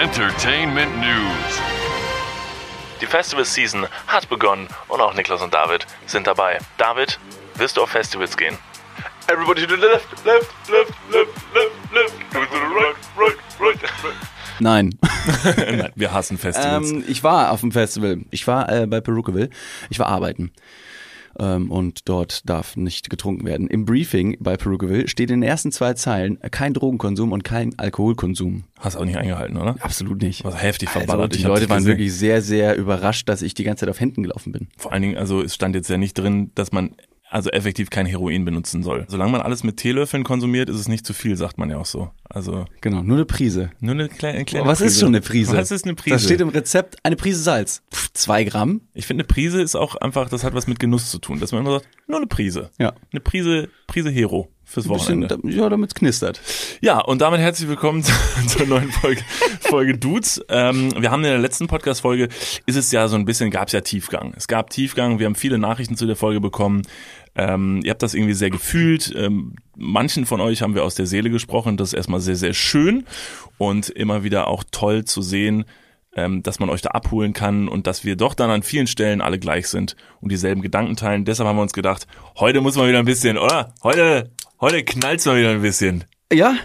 Entertainment News. Die Festival Season hat begonnen und auch Niklas und David sind dabei. David, wirst du auf Festivals gehen? Everybody to the left, left, left, left, left, left. To the right, right, right, right. Nein. Nein, wir hassen Festivals. ähm, ich war auf dem Festival. Ich war äh, bei Perukaville. Ich war arbeiten. Ähm, und dort darf nicht getrunken werden. Im Briefing bei Perukaville steht in den ersten zwei Zeilen kein Drogenkonsum und kein Alkoholkonsum. Hast auch nicht eingehalten, oder? Absolut nicht. Was heftig Also, verballert. die Ich Leute waren wirklich sehr, sehr überrascht, dass ich die ganze Zeit auf Händen gelaufen bin. Vor allen Dingen, also es stand jetzt ja nicht drin, dass man also effektiv kein Heroin benutzen soll. Solange man alles mit Teelöffeln konsumiert, ist es nicht zu viel, sagt man ja auch so. Also Genau, nur eine Prise. nur eine kleine, kleine Was Prise. ist schon eine Prise? Was ist eine Prise? Da steht im Rezept eine Prise Salz. Pff, zwei Gramm. ich finde, eine Prise ist auch einfach, das hat was mit Genuss zu tun, dass man immer sagt, nur eine Prise. Ja. Eine Prise, Prise Hero fürs Ein bisschen, Wochenende. ja, damit knistert. Ja, und damit herzlich willkommen zu- zur neuen Folge, Folge Dudes. Ähm, wir haben in der letzten Podcast-Folge, ist es ja so ein bisschen, gab es ja Tiefgang. Es gab Tiefgang, wir haben viele Nachrichten zu der Folge bekommen. Ähm, ihr habt das irgendwie sehr gefühlt. Ähm, manchen von euch haben wir aus der Seele gesprochen. Das ist erstmal sehr, sehr schön und immer wieder auch toll zu sehen, ähm, dass man euch da abholen kann und dass wir doch dann an vielen Stellen alle gleich sind und dieselben Gedanken teilen. Deshalb haben wir uns gedacht, heute muss man wieder ein bisschen, oder? Heute, heute knallt's mal wieder ein bisschen. Ja.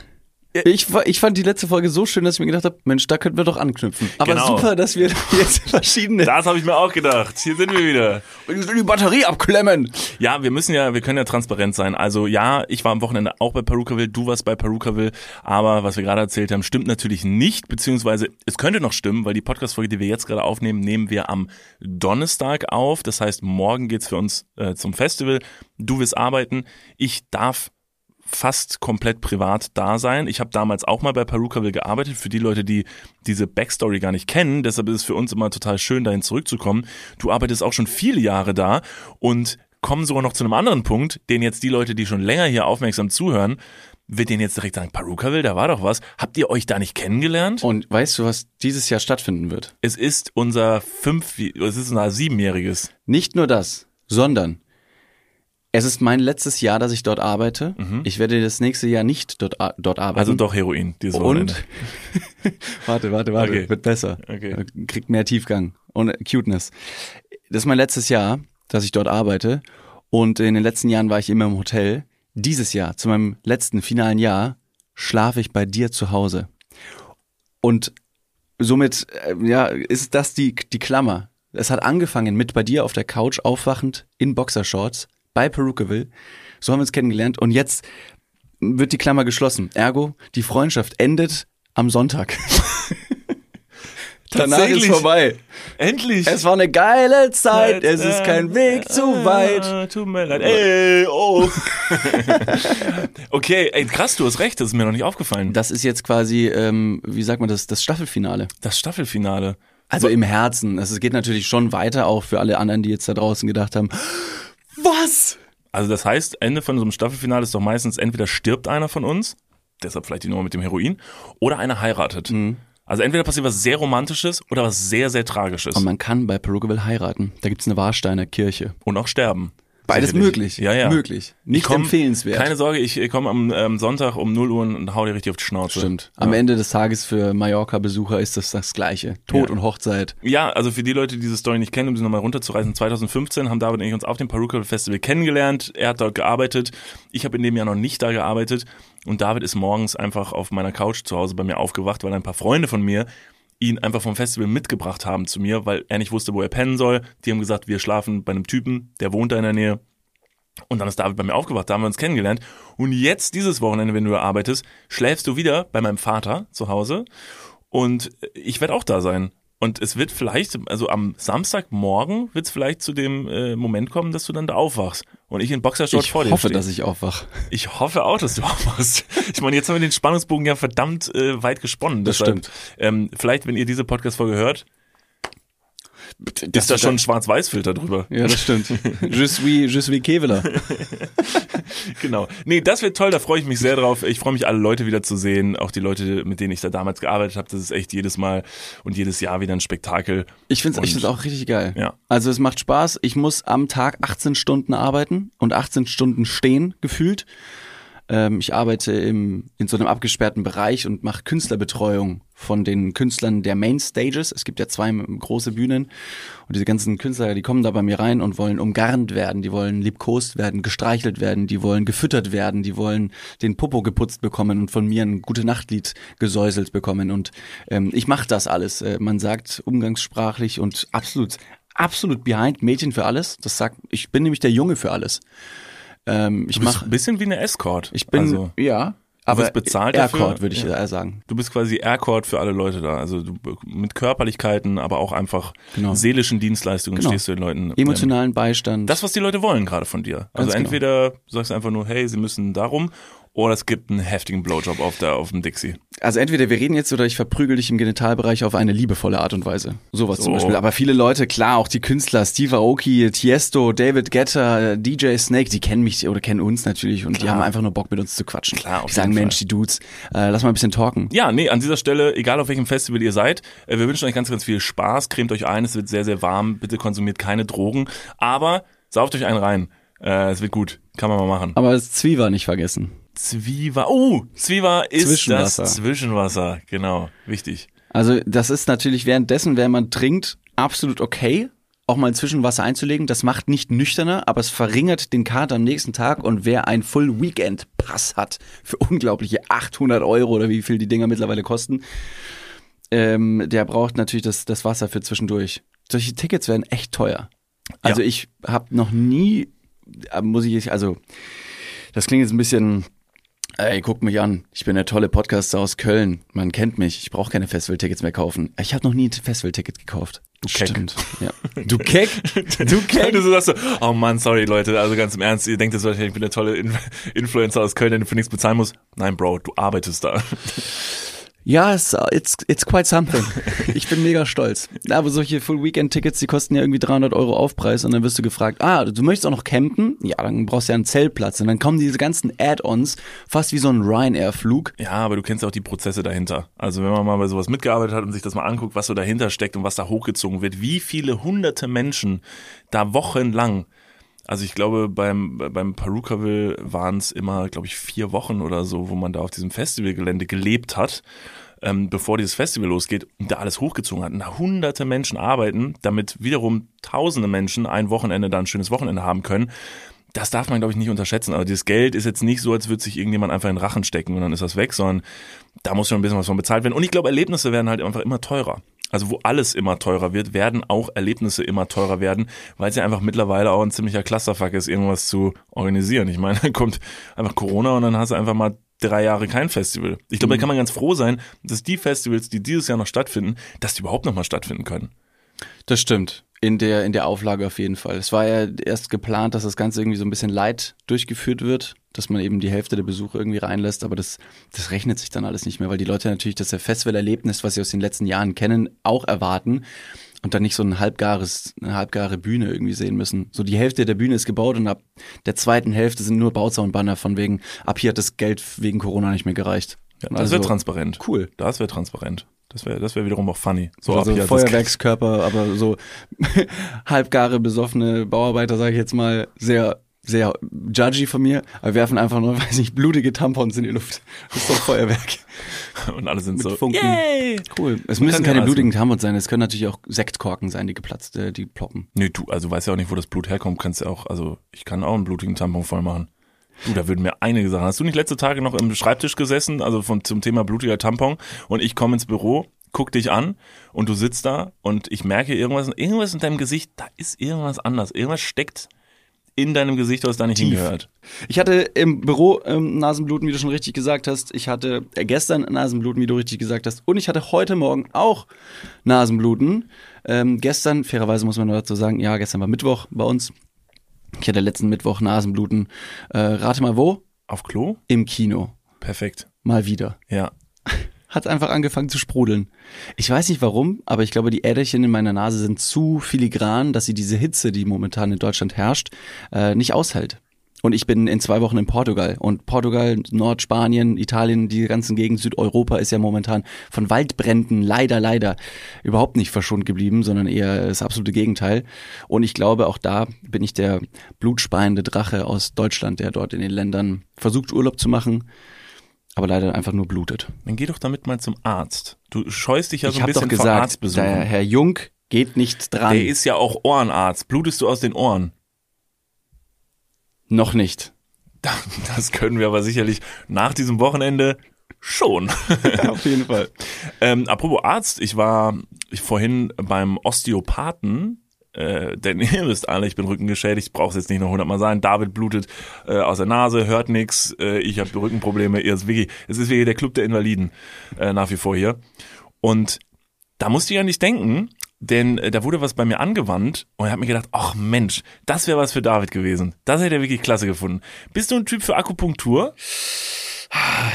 Ich, ich fand die letzte Folge so schön, dass ich mir gedacht habe, Mensch, da könnten wir doch anknüpfen. Aber Genau. super, dass wir jetzt verschiedene Das habe ich mir auch gedacht. Hier sind wir wieder. die Batterie abklemmen. Ja, wir müssen ja, wir können ja transparent sein. Also ja, ich war am Wochenende auch bei Perukaville, du warst bei Perukaville, aber was wir gerade erzählt haben, stimmt natürlich nicht, beziehungsweise es könnte noch stimmen, weil die Podcast-Folge, die wir jetzt gerade aufnehmen, nehmen wir am Donnerstag auf. Das heißt, morgen geht's für uns äh, zum Festival. Du wirst arbeiten. Ich darf fast komplett privat da sein. Ich habe damals auch mal bei Perukaville gearbeitet. Für die Leute, die diese Backstory gar nicht kennen, deshalb ist es für uns immer total schön, dahin zurückzukommen. Du arbeitest auch schon viele Jahre da und kommen sogar noch zu einem anderen Punkt, den jetzt die Leute, die schon länger hier aufmerksam zuhören, wird denen jetzt direkt sagen, Perukaville, da war doch was. Habt ihr euch da nicht kennengelernt? Und weißt du, was dieses Jahr stattfinden wird? Es ist unser fünf, es ist unser siebenjähriges. Nicht nur das, sondern es ist mein letztes Jahr, dass ich dort arbeite. Ich werde das nächste Jahr nicht dort, dort arbeiten. Also doch Heroin, dieses Wochenende. Und warte, warte, warte, Okay. wird besser. Okay. Kriegt mehr Tiefgang und Cuteness. Das ist mein letztes Jahr, dass ich dort arbeite. Und in den letzten Jahren war ich immer im Hotel. Dieses Jahr, zu meinem letzten finalen Jahr, schlafe ich bei dir zu Hause. Und somit, äh, ja, ist das die, die Klammer. Es hat angefangen mit bei dir auf der Couch aufwachend in Boxershorts bei Perukaville. So haben wir uns kennengelernt und jetzt wird die Klammer geschlossen. Ergo, die Freundschaft endet am Sonntag. Danach ist vorbei. Endlich! Es war eine geile Zeit, es ist kein Weg zu weit. Ah, Tut mir leid. Ey, oh. okay, ey, krass, du hast recht, das ist mir noch nicht aufgefallen. Das ist jetzt quasi, ähm, wie sagt man das, das Staffelfinale. Das Staffelfinale. Also im Herzen. Es geht natürlich schon weiter auch für alle anderen, die jetzt da draußen gedacht haben, was? Also das heißt, Ende von so einem Staffelfinale ist doch meistens entweder stirbt einer von uns, deshalb vielleicht die Nummer mit dem Heroin, oder einer heiratet. Mhm. Also entweder passiert was sehr Romantisches oder was sehr, sehr Tragisches. Und man kann bei Perugaville heiraten. Da gibt's eine Warsteiner Kirche. Und auch sterben. Beides Sicherlich. möglich. Ja, ja. Möglich. Nicht Ich komm- empfehlenswert. Keine Sorge, ich komme am ähm, Sonntag um 0 Uhr und hau dir richtig auf die Schnauze. Stimmt. Am Ende des Tages für Mallorca-Besucher ist das das Gleiche. Tod Ja. und Hochzeit. Ja, also für die Leute, die diese Story nicht kennen, um sie nochmal runterzureißen, 2015 haben David und ich uns auf dem Perukaville Festival kennengelernt. Er hat dort gearbeitet. Ich habe in dem Jahr noch nicht da gearbeitet. Und David ist morgens einfach auf meiner Couch zu Hause bei mir aufgewacht, weil ein paar Freunde von mir ihn einfach vom Festival mitgebracht haben zu mir, weil er nicht wusste, wo er pennen soll. Die haben gesagt, wir schlafen bei einem Typen, der wohnt da in der Nähe. Und dann ist David bei mir aufgewacht, da haben wir uns kennengelernt. Und jetzt, dieses Wochenende, wenn du arbeitest, schläfst du wieder bei meinem Vater zu Hause. Und ich werde auch da sein. Und es wird vielleicht, also am Samstagmorgen wird es vielleicht zu dem äh, Moment kommen, dass du dann da aufwachst. Und ich in Boxershort Ich vor dir hoffe, stehe. dass ich aufwach. Ich hoffe auch, dass du aufwachst. Ich meine, jetzt haben wir den Spannungsbogen ja verdammt äh, weit gesponnen. Das Deshalb, stimmt. Ähm, vielleicht, wenn ihr diese Podcast-Folge hört, ist da schon ein Schwarz-Weiß-Filter drüber. Ja, das stimmt. Je suis, je suis Keveler. Genau. Nee, das wird toll, da freue ich mich sehr drauf. Ich freue mich, alle Leute wieder zu sehen. Auch die Leute, mit denen ich da damals gearbeitet habe. Das ist echt jedes Mal und jedes Jahr wieder ein Spektakel. Ich finde es auch richtig geil. Ja. Also es macht Spaß. Ich muss am Tag 18 Stunden arbeiten und 18 Stunden stehen, gefühlt. Ähm, ich arbeite im, in so einem abgesperrten Bereich und mache Künstlerbetreuung von den Künstlern der Main Stages. Es gibt ja zwei große Bühnen und diese ganzen Künstler, die kommen da bei mir rein und wollen umgarnt werden, die wollen liebkost werden, gestreichelt werden, die wollen gefüttert werden, die wollen den Popo geputzt bekommen und von mir ein gute Nachtlied gesäuselt bekommen und ähm, ich mache das alles. Äh, man sagt umgangssprachlich und absolut absolut behind Mädchen für alles. Das sagt, ich bin nämlich der Junge für alles. Ähm, ich Du mache, ein bisschen wie eine Escort. ich bin, also, ja, aber bezahlt? Aircord würde ich Ja. sagen. du bist quasi Aircord für alle Leute da. Also du, mit Körperlichkeiten, aber auch einfach Genau. seelischen Dienstleistungen Genau. stehst du den Leuten. ähm, Emotionalen Beistand. Das, was die Leute wollen gerade von dir. Also Ganz genau. entweder du sagst einfach nur, hey, sie müssen darum, oder es gibt einen heftigen Blowjob auf, der, auf dem Dixie. Also entweder wir reden jetzt oder ich verprügel dich im Genitalbereich auf eine liebevolle Art und Weise. Sowas zum So. Beispiel. Aber viele Leute, klar, auch die Künstler, Steve Aoki, Tiesto, David Guetta, DJ Snake, die kennen mich oder kennen uns natürlich und die Klar. haben einfach nur Bock mit uns zu quatschen. Klar, auf die sagen, jeden Mensch, Fall. die Dudes, äh, lass mal ein bisschen talken. Ja, nee, an dieser Stelle, egal auf welchem Festival ihr seid, äh, wir wünschen euch ganz, ganz viel Spaß. Cremt euch ein, es wird sehr, sehr warm. Bitte konsumiert keine Drogen. Aber sauft euch einen rein. Äh, es wird gut. Kann man mal machen. Aber das Zwieber nicht vergessen. Zwieber. Oh, Zwieber ist Zwischenwasser. das Zwischenwasser. Genau, wichtig. Also das ist natürlich währenddessen, wenn man trinkt, absolut okay, auch mal ein Zwischenwasser einzulegen. Das macht nicht nüchterner, aber es verringert den Kater am nächsten Tag. Und wer einen Full Weekend Pass hat für unglaubliche 800 Euro oder wie viel die Dinger mittlerweile kosten, ähm, der braucht natürlich das, das Wasser für zwischendurch. Solche Tickets werden echt teuer. Also Ja. ich habe noch nie, äh, muss ich, also das klingt jetzt ein bisschen Ey, guck mich an. Ich bin der tolle Podcaster aus Köln. Man kennt mich. Ich brauche keine Festivaltickets mehr kaufen. Ich habe noch nie ein Festivalticket gekauft. Du Keck. Stimmt. Ja. Du Keck? Du Keck? Du sagst so, oh Mann, sorry Leute, also ganz im Ernst, ihr denkt jetzt wahrscheinlich, ich bin der tolle In Influencer aus Köln, der für nichts bezahlen muss. Nein, Bro, du arbeitest da. Ja, it's, it's, it's quite something. Ich bin mega stolz. Aber solche Full-Weekend-Tickets, die kosten ja irgendwie 300 Euro Aufpreis und dann wirst du gefragt, ah, du möchtest auch noch campen? Ja, dann brauchst du ja einen Zeltplatz. Und dann kommen diese ganzen Add-ons, fast wie so ein Ryanair-Flug. Ja, aber du kennst auch die Prozesse dahinter. Also wenn man mal bei sowas mitgearbeitet hat und sich das mal anguckt, was so dahinter steckt und was da hochgezogen wird, wie viele hunderte Menschen da wochenlang also ich glaube, beim, beim Perukaville waren es immer, glaube ich, vier Wochen oder so, wo man da auf diesem Festivalgelände gelebt hat, ähm, bevor dieses Festival losgeht und da alles hochgezogen hat. Und da hunderte Menschen arbeiten, damit wiederum tausende Menschen ein Wochenende da ein schönes Wochenende haben können. Das darf man, glaube ich, nicht unterschätzen. Aber dieses Geld ist jetzt nicht so, als würde sich irgendjemand einfach in den Rachen stecken und dann ist das weg, sondern da muss schon ein bisschen was von bezahlt werden. Und ich glaube, Erlebnisse werden halt einfach immer teurer. Also wo alles immer teurer wird, werden auch Erlebnisse immer teurer werden, weil es ja einfach mittlerweile auch ein ziemlicher Clusterfuck ist, irgendwas zu organisieren. Ich meine, dann kommt einfach Corona und dann hast du einfach mal drei Jahre kein Festival. Ich glaube, da kann man ganz froh sein, dass die Festivals, die dieses Jahr noch stattfinden, dass die überhaupt noch mal stattfinden können. Das stimmt. In der, in der Auflage auf jeden Fall. Es war ja erst geplant, dass das Ganze irgendwie so ein bisschen light durchgeführt wird, dass man eben die Hälfte der Besucher irgendwie reinlässt, aber das, das rechnet sich dann alles nicht mehr, weil die Leute natürlich das Festivalerlebnis, was sie aus den letzten Jahren kennen, auch erwarten und dann nicht so ein halbgares, eine halbgare Bühne irgendwie sehen müssen. So die Hälfte der Bühne ist gebaut und ab der zweiten Hälfte sind nur Bauzaunbanner von wegen, ab hier hat das Geld wegen Corona nicht mehr gereicht. Ja, das also- wäre transparent. Cool. Das wäre transparent. Das wäre das wäre wiederum auch funny. So also. Feuerwerkskörper, aber so halbgare besoffene Bauarbeiter, sage ich jetzt mal, sehr sehr judgy von mir, aber werfen einfach nur, weiß nicht, blutige Tampons in die Luft. Das ist doch Feuerwerk. Und alle sind Mit so, Funken. yay! Cool. Es Man müssen keine alles blutigen Tampons sein, es können natürlich auch Sektkorken sein, die geplatzt, äh, die ploppen. Nee, du, also weißt ja auch nicht, wo das Blut herkommt, kannst ja auch, also ich kann auch einen blutigen Tampon voll machen. Du, da würden mir einige Sachen. Hast du nicht letzte Tage noch im Schreibtisch gesessen, also von, zum Thema blutiger Tampon und ich komme ins Büro, guck dich an und du sitzt da und ich merke irgendwas, irgendwas in deinem Gesicht, da ist irgendwas anders. Irgendwas steckt in deinem Gesicht, was da nicht Tief. hingehört. Ich hatte im Büro ähm, Nasenbluten, wie du schon richtig gesagt hast. Ich hatte äh, gestern Nasenbluten, wie du richtig gesagt hast. Und ich hatte heute Morgen auch Nasenbluten. Ähm, gestern, fairerweise muss man nur dazu sagen, ja, gestern war Mittwoch bei uns. Ich hatte letzten Mittwoch Nasenbluten. Äh, rate mal wo? Auf Klo? Im Kino. Perfekt. Mal wieder. Ja. Hat einfach angefangen zu sprudeln. Ich weiß nicht warum, aber ich glaube, die Äderchen in meiner Nase sind zu filigran, dass sie diese Hitze, die momentan in Deutschland herrscht, äh, nicht aushält. Und ich bin in zwei Wochen in Portugal. Und Portugal, Nordspanien, Italien, die ganzen Gegend, Südeuropa ist ja momentan von Waldbränden leider, leider überhaupt nicht verschont geblieben, sondern eher das absolute Gegenteil. Und ich glaube, auch da bin ich der blutspeiende Drache aus Deutschland, der dort in den Ländern versucht, Urlaub zu machen, aber leider einfach nur blutet. Dann geh doch damit mal zum Arzt. Du scheust dich ja so ich ein bisschen doch vor gesagt, Arztbesuchen. der Herr Jung geht nicht dran. Der ist ja auch Ohrenarzt. Blutest du aus den Ohren? Noch nicht. Das können wir aber sicherlich nach diesem Wochenende schon. Auf jeden Fall. ähm, apropos Arzt, ich war vorhin beim Osteopathen. Äh, denn ihr wisst alle, ich bin rückengeschädigt, es jetzt nicht noch hundertmal sagen. David blutet äh, aus der Nase, hört nix. Äh, ich habe Rückenprobleme. Ihr ist wirklich, es ist wirklich der Club der Invaliden äh, nach wie vor hier. Und da musste ich ja nicht denken, denn äh, da wurde was bei mir angewandt und ich habe mir gedacht, ach Mensch, das wäre was für David gewesen. Das hätte er wirklich klasse gefunden. Bist du ein Typ für Akupunktur?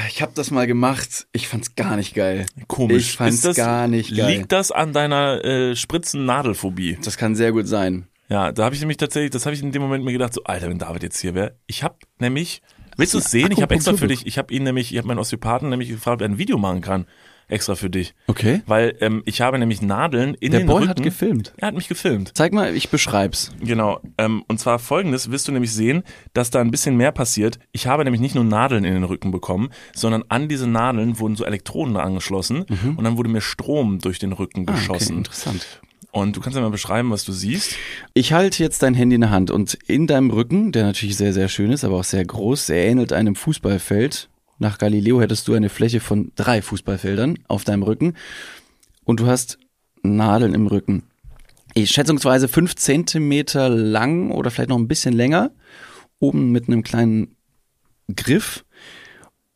Ich habe das mal gemacht. Ich fand's gar nicht geil. Komisch. Ich fand's das, gar nicht geil. Liegt das an deiner äh, Spritzen-Nadelphobie? Das kann sehr gut sein. Ja, da habe ich nämlich tatsächlich, das habe ich in dem Moment mir gedacht, so Alter, wenn David jetzt hier wäre. Ich habe nämlich, willst du es sehen? Ich habe extra für dich, ich habe ihn nämlich, ich habe meinen Osteopathen nämlich gefragt, ob er ein Video machen kann, extra für dich, Okay. weil ähm, ich habe nämlich Nadeln in Der den Boy Rücken. hat gefilmt. Er hat mich gefilmt. Zeig mal, ich beschreib's. Genau. Ähm, und zwar folgendes, wirst du nämlich sehen, dass da ein bisschen mehr passiert. Ich habe nämlich nicht nur Nadeln in den Rücken bekommen, sondern an diese Nadeln wurden so Elektroden angeschlossen und dann wurde mir Strom durch den Rücken Mhm. Ah, okay, geschossen. interessant. und du kannst ja mal beschreiben, was du siehst. Ich halte jetzt dein Handy in der Hand und in deinem Rücken, der natürlich sehr, sehr schön ist, aber auch sehr groß, sehr ähnelt einem Fußballfeld. Nach Galileo hättest du eine Fläche von drei Fußballfeldern auf deinem Rücken und du hast Nadeln im Rücken. Schätzungsweise fünf Zentimeter lang oder vielleicht noch ein bisschen länger, oben mit einem kleinen Griff.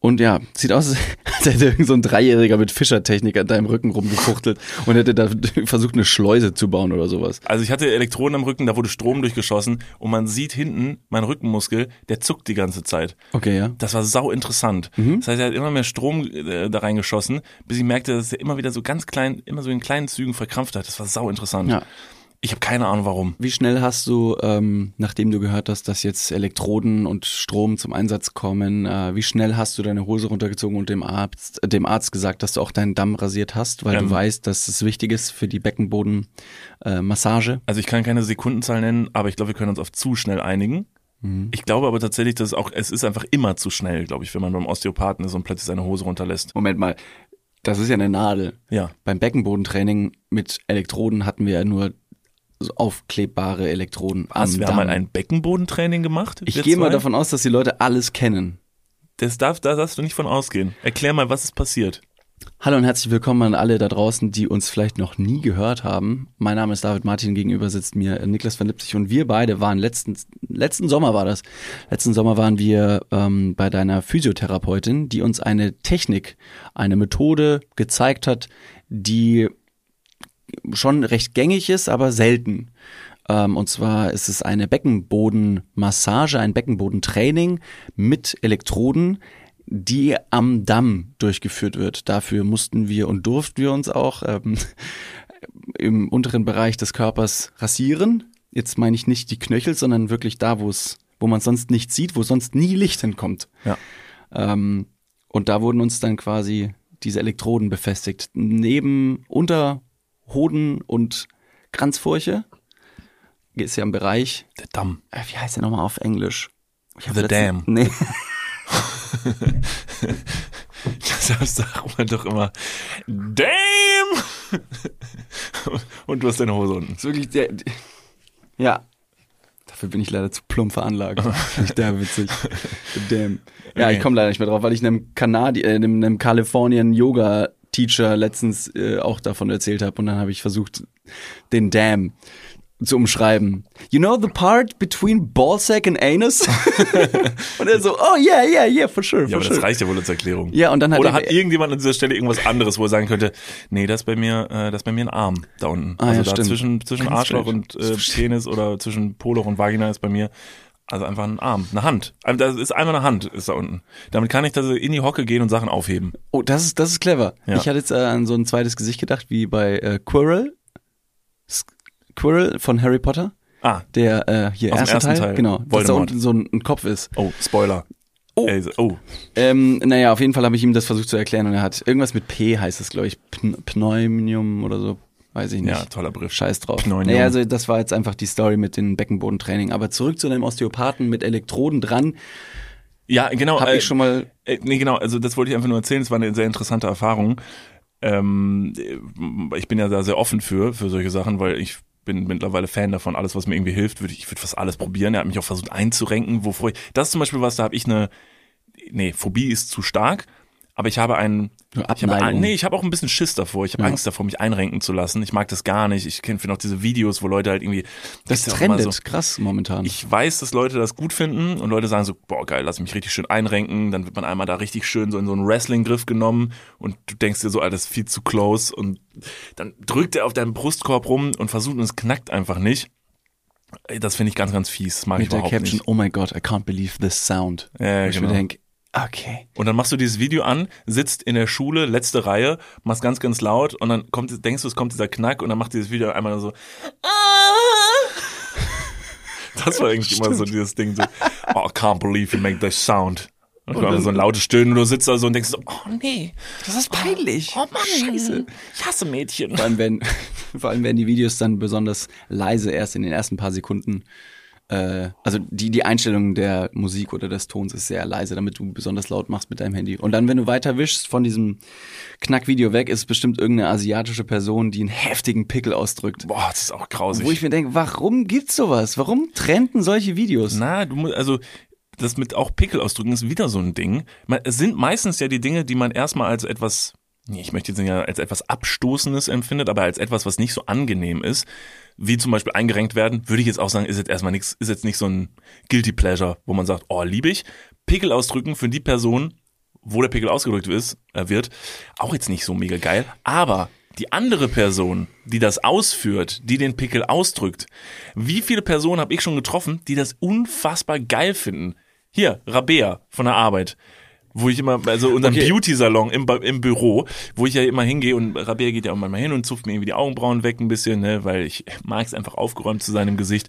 Und ja, sieht aus, als hätte irgend so ein Dreijähriger mit Fischertechnik an deinem Rücken rumgefuchtelt und hätte da versucht, eine Schleuse zu bauen oder sowas. Also ich hatte Elektroden am Rücken, da wurde Strom durchgeschossen und man sieht hinten, mein Rückenmuskel, der zuckt die ganze Zeit. Okay, ja. Das war sau interessant. Mhm. Das heißt, er hat immer mehr Strom äh, da reingeschossen, bis ich merkte, dass er immer wieder so ganz klein, immer so in kleinen Zügen verkrampft hat. Das war sau interessant. Ja. Ich habe keine Ahnung warum. Wie schnell hast du, ähm, nachdem du gehört hast, dass jetzt Elektroden und Strom zum Einsatz kommen, äh, wie schnell hast du deine Hose runtergezogen und dem Arzt, äh, dem Arzt gesagt, dass du auch deinen Damm rasiert hast, weil Ähm. du weißt, dass es wichtig ist für die Beckenbodenmassage? Äh? Also ich kann keine Sekundenzahl nennen, aber ich glaube, wir können uns auf zu schnell einigen. Mhm. Ich glaube aber tatsächlich, dass es auch, es ist einfach immer zu schnell, glaube ich, wenn man beim Osteopathen ist und plötzlich seine Hose runterlässt. Moment mal, das ist ja eine Nadel. Ja. Beim Beckenbodentraining mit Elektroden hatten wir ja nur aufklebbare Elektroden Was, am wir mal ein Beckenbodentraining gemacht? ich gehe mal davon aus, dass die Leute alles kennen. Das darf, da darfst du nicht von ausgehen. Erklär mal, was ist passiert. Hallo und herzlich willkommen an alle da draußen, die uns vielleicht noch nie gehört haben. Mein Name ist David Martin, gegenüber sitzt mir Niklas van Lipzig und wir beide waren letzten, letzten Sommer war das. Letzten Sommer waren wir ähm, bei deiner Physiotherapeutin, die uns eine Technik, eine Methode gezeigt hat, die schon recht gängig ist, aber selten. Ähm, und zwar ist es eine Beckenbodenmassage, ein Beckenbodentraining mit Elektroden, die am Damm durchgeführt wird. Dafür mussten wir und durften wir uns auch ähm, im unteren Bereich des Körpers rasieren. Jetzt meine ich nicht die Knöchel, sondern wirklich da, wo es, wo man sonst nichts sieht, wo sonst nie Licht hinkommt. Ja. Ähm, und da wurden uns dann quasi diese Elektroden befestigt. Neben Unterhoden und Kranzfurche ist ja im Bereich, Der Damm. äh, wie heißt der nochmal auf Englisch? The Dam. Nee. Deshalb sagt man doch immer, damn! Und du hast deine Hose unten. ist wirklich der. Ja. Dafür bin ich leider zu plump veranlagt. Finde ich da witzig. Damn. Ja, Okay. ich komme leider nicht mehr drauf, weil ich einem Kanadi äh, einem, einem Californian Yoga Teacher letztens äh, auch davon erzählt habe und dann habe ich versucht, den Damn zu umschreiben. You know the part between ballsack and anus? und er so, oh yeah, yeah, yeah, for sure, Ja, for aber sure. das reicht ja wohl als Erklärung. Ja, und dann hat Oder er- hat irgendjemand an dieser Stelle irgendwas anderes, wo er sagen könnte, nee, das ist bei mir, äh, das ist bei mir ein Arm da unten. Ah, also ja, da stimmt. zwischen, zwischen Arschloch und äh, Penis oder zwischen Poloch und Vagina ist bei mir also einfach ein Arm, eine Hand. Also Das ist einfach eine Hand, ist da unten. Damit kann ich da so in die Hocke gehen und Sachen aufheben. Oh, das ist, das ist clever. Ja. Ich hatte jetzt äh, an so ein zweites Gesicht gedacht, wie bei äh, Quirrell. Quirrell von Harry Potter. Ah, Der äh, hier erste Teil, Teil. genau, dass da Voldemort. unten so ein, ein Kopf ist. oh, Spoiler. Oh. So- oh. Ähm, naja, auf jeden Fall habe ich ihm das versucht zu erklären und er hat irgendwas mit P heißt es, glaube ich, Pn Pneumnium oder so, weiß ich nicht. Ja, toller Begriff. Scheiß drauf. Pneumnium. Naja, also das war jetzt einfach die Story mit dem Beckenbodentraining. Aber zurück zu dem Osteopathen mit Elektroden dran, Ja, genau. habe äh, ich schon mal Äh, nee, genau, also das wollte ich einfach nur erzählen, es war eine sehr interessante Erfahrung. Ähm, ich bin ja da sehr offen für, für solche Sachen, weil ich bin mittlerweile Fan davon, alles, was mir irgendwie hilft, würde ich, ich würde fast alles probieren. Er hat mich auch versucht einzurenken, wovor ich, das ist zum Beispiel was, da habe ich eine, nee, Phobie ist zu stark, aber ich habe einen, ich habe, nee, ich habe auch ein bisschen Schiss davor. Ich habe Ja. Angst davor, mich einrenken zu lassen. Ich mag das gar nicht. Ich kenne finde auch diese Videos, wo Leute halt irgendwie, Das ist ja trendet so- krass momentan. ich weiß, dass Leute das gut finden und Leute sagen so, boah geil, lass mich richtig schön einrenken, dann wird man einmal da richtig schön so in so einen Wrestling-Griff genommen und du denkst dir so, ist viel zu close und dann drückt er auf deinem Brustkorb rum und versucht und es knackt einfach nicht. Das finde ich ganz, ganz fies, das mag ich mit der überhaupt Caption, nicht. oh my god, I can't believe this sound. Ja, ich genau. mir denke, okay. Und dann machst du dieses Video an, sitzt in der Schule, letzte Reihe, machst ganz, ganz laut und dann kommt, denkst du, es kommt dieser Knack und dann macht dieses Video einmal so. Das war eigentlich immer so dieses Ding, so, oh, I can't believe you make that sound. Und, Und dann so ein lautes Stöhnen und du sitzt da so und denkst so, oh nee, Das ist peinlich. oh Mann, Scheiße, ich hasse Mädchen. Vor allem, wenn, vor allem werden die Videos dann besonders leise erst in den ersten paar Sekunden. Äh, also die, die Einstellung der Musik oder des Tons ist sehr leise, damit du besonders laut machst mit deinem Handy. Und dann, wenn du weiter wischst von diesem Knackvideo weg, ist es bestimmt irgendeine asiatische Person, die einen heftigen Pickel ausdrückt. Boah, das ist auch grausig. Wo ich mir denke, warum gibt's sowas? Warum trennten solche Videos? Na, du musst, also das mit auch Pickel ausdrücken ist wieder so ein Ding. Man, es sind meistens ja die Dinge, die man erstmal als etwas, ich möchte jetzt nicht als etwas Abstoßendes empfindet, aber als etwas, was nicht so angenehm ist, wie zum Beispiel eingerenkt werden, würde ich jetzt auch sagen, ist jetzt erstmal nichts, ist jetzt nicht so ein Guilty Pleasure, wo man sagt, oh, liebe ich. Pickel ausdrücken für die Person, wo der Pickel ausgedrückt ist, äh, wird, auch jetzt nicht so mega geil. Aber die andere Person, die das ausführt, die den Pickel ausdrückt, wie viele Personen habe ich schon getroffen, die das unfassbar geil finden? Hier, Rabea von der Arbeit. Wo ich immer, also unseren Okay. Beauty-Salon im, im Büro, wo ich ja immer hingehe und Rabea geht ja auch manchmal hin und zupft mir irgendwie die Augenbrauen weg ein bisschen, ne, weil ich mag es einfach aufgeräumt zu sein im Gesicht.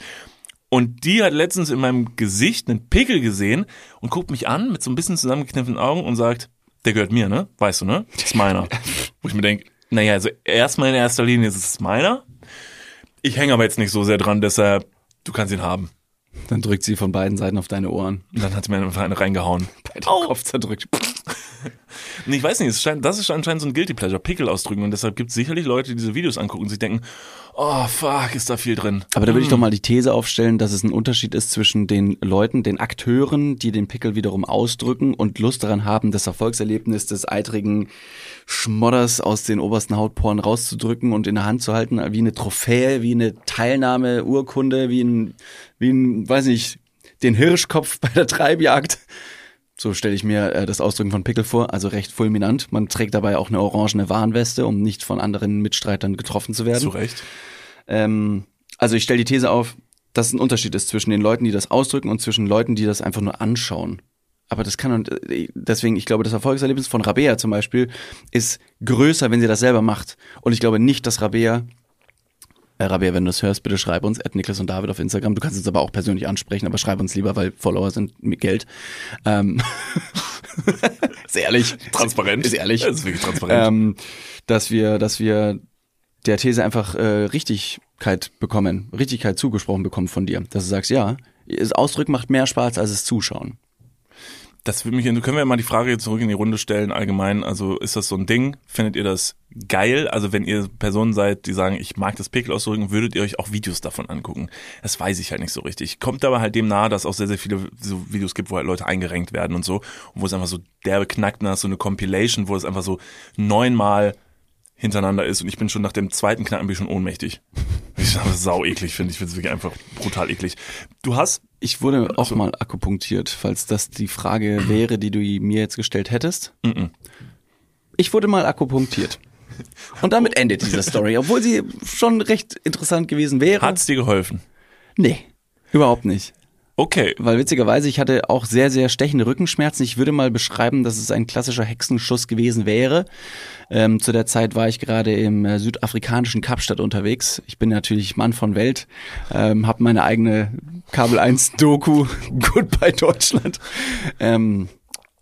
Und die hat letztens in meinem Gesicht einen Pickel gesehen und guckt mich an mit so ein bisschen zusammengekniffenen Augen und sagt, der gehört mir, ne? Weißt du, ne? Das ist meiner. Wo ich mir denke, naja, also erstmal in erster Linie ist es meiner. Ich hänge aber jetzt nicht so sehr dran, deshalb, du kannst ihn haben. Dann drückt sie von beiden Seiten auf deine Ohren. Und dann hat sie mir einfach eine reingehauen. Bei dem Kopf zerdrückt. Und ich weiß nicht, scheint, das ist anscheinend so ein Guilty Pleasure, Pickel ausdrücken. Und deshalb gibt es sicherlich Leute, die diese Videos angucken und sich denken, oh fuck, ist da viel drin. Aber da würde ich doch mal die These aufstellen, dass es ein Unterschied ist zwischen den Leuten, den Akteuren, die den Pickel wiederum ausdrücken und Lust daran haben, das Erfolgserlebnis des eitrigen Schmodders aus den obersten Hautporen rauszudrücken und in der Hand zu halten, wie eine Trophäe, wie eine Teilnahme, Urkunde, wie ein, wie ein, weiß nicht, den Hirschkopf bei der Treibjagd. So stelle ich mir äh, das Ausdrücken von Pickel vor, also recht fulminant. Man trägt dabei auch eine orangene Warnweste, um nicht von anderen Mitstreitern getroffen zu werden. Zu Recht. Ähm, also ich stelle die These auf, dass es ein Unterschied ist zwischen den Leuten, die das ausdrücken und zwischen Leuten, die das einfach nur anschauen. Aber das kann und deswegen, ich glaube, das Erfolgserlebnis von Rabea zum Beispiel ist größer, wenn sie das selber macht. Und ich glaube nicht, dass Rabea, äh, Rabea, wenn du das hörst, bitte schreib uns, at Niklas und David auf Instagram. Du kannst uns aber auch persönlich ansprechen, aber schreib uns lieber, weil Follower sind mit Geld. Ähm, ist ehrlich. Transparent. Ist ehrlich. Das ist wirklich transparent. Ähm, dass wir, dass wir der These einfach äh, Richtigkeit bekommen, Richtigkeit zugesprochen bekommen von dir. Dass du sagst, ja, das Ausdrücken macht mehr Spaß als das Zuschauen. Das würde mich, können wir mal die Frage jetzt zurück in die Runde stellen, allgemein. Also ist das so ein Ding? Findet ihr das geil? Also wenn ihr Personen seid, die sagen, ich mag das Pickel ausdrücken, würdet ihr euch auch Videos davon angucken? Das weiß ich halt nicht so richtig. Kommt aber halt dem nahe, dass es auch sehr, sehr viele so Videos gibt, wo halt Leute eingerenkt werden und so. Und wo es einfach so derbe hast du so eine Compilation, wo es einfach so neunmal hintereinander ist und ich bin schon nach dem zweiten Knacken bin ich schon ohnmächtig. Ich finde das sau eklig, finde ich. finde es wirklich einfach brutal eklig. Du hast Ich wurde auch mal akupunktiert, falls das die Frage wäre, die du mir jetzt gestellt hättest. Mhm. Ich wurde mal akupunktiert. Und damit endet diese Story, obwohl sie schon recht interessant gewesen wäre. hat's dir geholfen? Nee, überhaupt nicht. Okay. Weil witzigerweise, ich hatte auch sehr, sehr stechende Rückenschmerzen. Ich würde mal beschreiben, dass es ein klassischer Hexenschuss gewesen wäre. Ähm, zu der Zeit war ich gerade im äh, südafrikanischen Kapstadt unterwegs. Ich bin natürlich Mann von Welt, ähm, habe meine eigene Kabel 1 Doku Goodbye Deutschland. Ähm,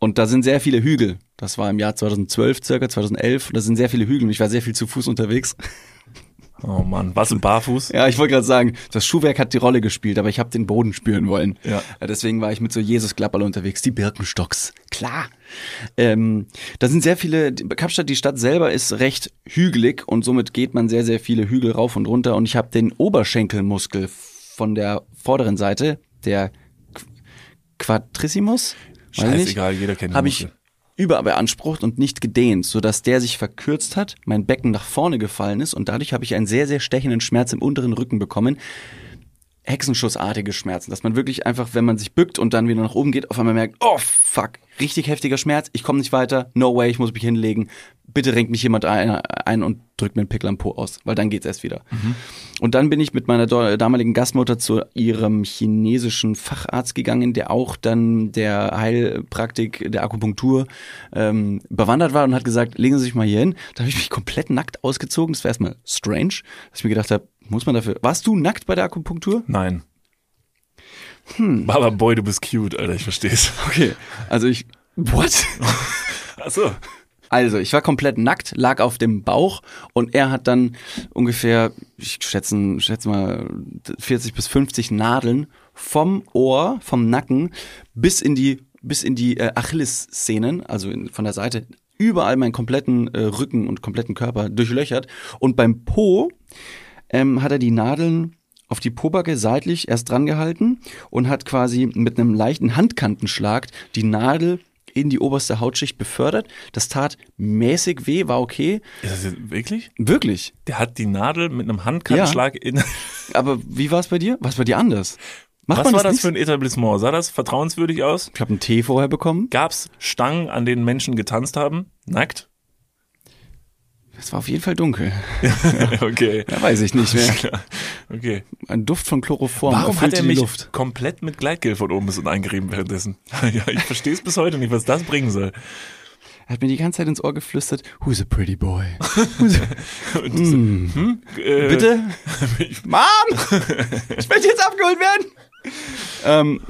und da sind sehr viele Hügel. Das war im Jahr 2012, circa 2011. Da sind sehr viele Hügel und ich war sehr viel zu Fuß unterwegs. Oh Mann, was ein Barfuß? Ja, ich wollte gerade sagen, das Schuhwerk hat die Rolle gespielt, aber ich habe den Boden spüren wollen. Ja. Deswegen war ich mit so Jesus-Klapperl unterwegs, die Birkenstocks. Klar. Ähm, da sind sehr viele, Kapstadt, die Stadt selber ist recht hügelig und somit geht man sehr, sehr viele Hügel rauf und runter und ich habe den Oberschenkelmuskel von der vorderen Seite, der Qu- Quadrissimus, Scheißegal, jeder kennt habe ich überbeansprucht und nicht gedehnt, sodass der sich verkürzt hat, mein Becken nach vorne gefallen ist und dadurch habe ich einen sehr, sehr stechenden Schmerz im unteren Rücken bekommen. Hexenschussartige Schmerzen, dass man wirklich einfach, wenn man sich bückt und dann wieder nach oben geht, auf einmal merkt, oh fuck, richtig heftiger Schmerz, ich komme nicht weiter, no way, ich muss mich hinlegen, bitte renkt mich jemand ein, ein und drückt mir einen Pickel am Po aus, weil dann geht's erst wieder. Und dann bin ich mit meiner damaligen Gastmutter zu ihrem chinesischen Facharzt gegangen, der auch dann der Heilpraktik der Akupunktur ähm, bewandert war und hat gesagt, legen Sie sich mal hier hin. Da habe ich mich komplett nackt ausgezogen. Das war erstmal strange, dass ich mir gedacht habe, muss man dafür. Warst du nackt bei der Akupunktur? Nein. Hm. Aber boy, du bist cute, Alter, ich versteh's. Okay. Also ich. What? Achso. Also, ich war komplett nackt, lag auf dem Bauch und er hat dann ungefähr, ich schätze, schätze mal 40 bis 50 Nadeln vom Ohr, vom Nacken bis in die bis in die äh, Achillessehnen, also in, von der Seite überall meinen kompletten äh, Rücken und kompletten Körper durchlöchert und beim Po ähm, hat er die Nadeln auf die Pobacke seitlich erst dran gehalten und hat quasi mit einem leichten Handkantenschlag die Nadel in die oberste Hautschicht befördert. Das tat mäßig weh, war okay. Ist das jetzt wirklich? Wirklich. Der hat die Nadel mit einem Handkantenschlag in. Aber wie war es bei dir? Was bei dir anders? Macht Was man war das nicht? für ein Etablissement? Sah das vertrauenswürdig aus? Ich habe einen Tee vorher bekommen. Gab's Stangen, an denen Menschen getanzt haben? Nackt? Es war auf jeden Fall dunkel. okay. Da weiß ich nicht mehr. Okay. Ein Duft von Chloroform Warum hat er mich Luft. komplett mit Gleitgel von oben bis unten eingerieben währenddessen? ja, ich verstehe es bis heute nicht, was das bringen soll. Er hat mir die ganze Zeit ins Ohr geflüstert, who's a pretty boy? Und so, hm? Äh, Bitte? Mom! Ich möchte jetzt abgeholt werden! ähm,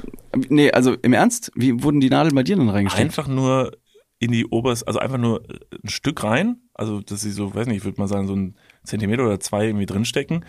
nee, also im Ernst, wie wurden die Nadeln bei dir dann reingesteckt? einfach nur in die oberste, also einfach nur ein Stück rein, also dass sie so, weiß nicht, ich würde mal sagen, so ein Zentimeter oder zwei irgendwie drinstecken.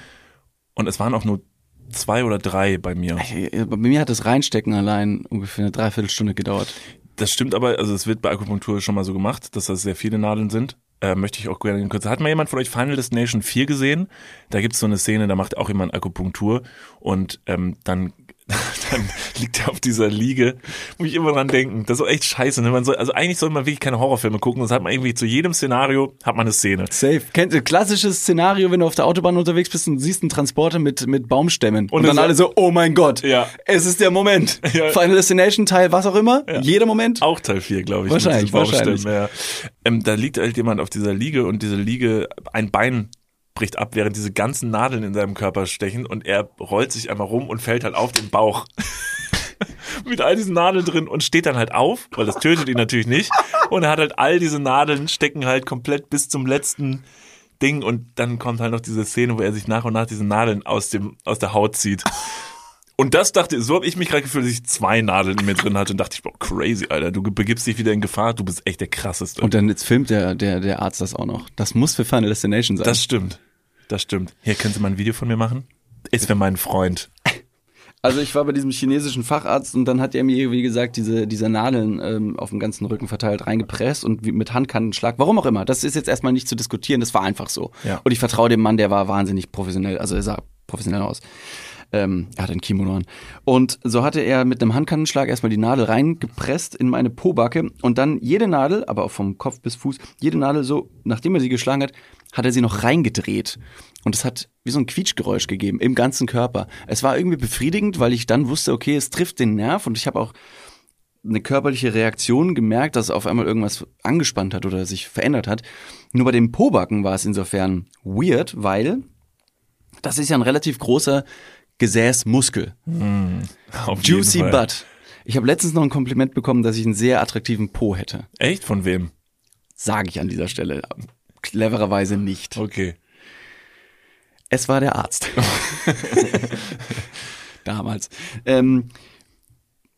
Und es waren auch nur zwei oder drei bei mir. Äh, Bei mir hat das Reinstecken allein ungefähr eine Dreiviertelstunde gedauert. Das stimmt aber, also es wird bei Akupunktur schon mal so gemacht, dass das sehr viele Nadeln sind. Äh, möchte ich auch gerne kurz. Hat mal jemand von euch Final Destination 4 gesehen? Da gibt's so eine Szene, da macht auch jemand Akupunktur und ähm, dann, dann liegt er auf dieser Liege. Muss ich immer dran denken. Das ist echt scheiße. Ne? Man soll, also eigentlich soll man wirklich keine Horrorfilme gucken. Das hat man irgendwie zu jedem Szenario hat man eine Szene. Safe. Kennt klassisches Szenario, wenn du auf der Autobahn unterwegs bist und siehst einen Transporter mit, mit Baumstämmen. Und, Und dann alle so, oh mein Gott, Ja. es ist der Moment. Ja. Final Destination Teil, was auch immer, jeder Moment. Auch Teil 4, glaube ich. Wahrscheinlich, wahrscheinlich. Ja. Ähm, da liegt halt jemand auf dieser Liege und diese Liege, ein Bein bricht ab, während diese ganzen Nadeln in seinem Körper stechen und er rollt sich einmal rum und fällt halt auf den Bauch. Mit all diesen Nadeln drin und steht dann halt auf, weil das tötet ihn natürlich nicht. Und er hat halt all diese Nadeln, stecken halt komplett bis zum letzten Ding und dann kommt halt noch diese Szene, wo er sich nach und nach diese Nadeln aus dem, aus der Haut zieht. Und das dachte, so habe ich mich gerade gefühlt, dass ich zwei Nadeln in mir drin hatte und dachte ich, boah, crazy, Alter, du begibst dich wieder in Gefahr, du bist echt der krasseste. Und dann jetzt filmt der, der, der Arzt das auch noch. Das muss für Final Destination sein. das stimmt. Das stimmt. Hier, können Sie mal ein Video von mir machen? Ist für meinen Freund. Also ich war bei diesem chinesischen Facharzt und dann hat er mir, wie gesagt, diese, diese Nadeln ähm, auf dem ganzen Rücken verteilt reingepresst und wie, mit Handkantenschlag, warum auch immer. Das ist jetzt erstmal nicht zu diskutieren, das war einfach so. Ja. Und ich vertraue dem Mann, der war wahnsinnig professionell, also er sah professionell aus. Ähm, er hatte ein Kimono an. Und so hatte er mit einem Handkantenschlag erstmal die Nadel reingepresst in meine Pobacke und dann jede Nadel, aber auch vom Kopf bis Fuß, jede Nadel so, nachdem er sie geschlagen hat, hat er sie noch reingedreht. Und es hat wie so ein Quietschgeräusch gegeben im ganzen Körper. Es war irgendwie befriedigend, weil ich dann wusste, okay, es trifft den Nerv und ich habe auch eine körperliche Reaktion gemerkt, dass auf einmal irgendwas angespannt hat oder sich verändert hat. Nur bei dem Pobacken war es insofern weird, weil das ist ja ein relativ großer Gesäß, Muskel. Auf jeden Juicy. Butt. Ich habe letztens noch ein Kompliment bekommen, dass ich einen sehr attraktiven Po hätte. Echt? Von wem? Sage ich an dieser Stelle. Clevererweise nicht. Okay. Es war der Arzt. Damals. Ähm,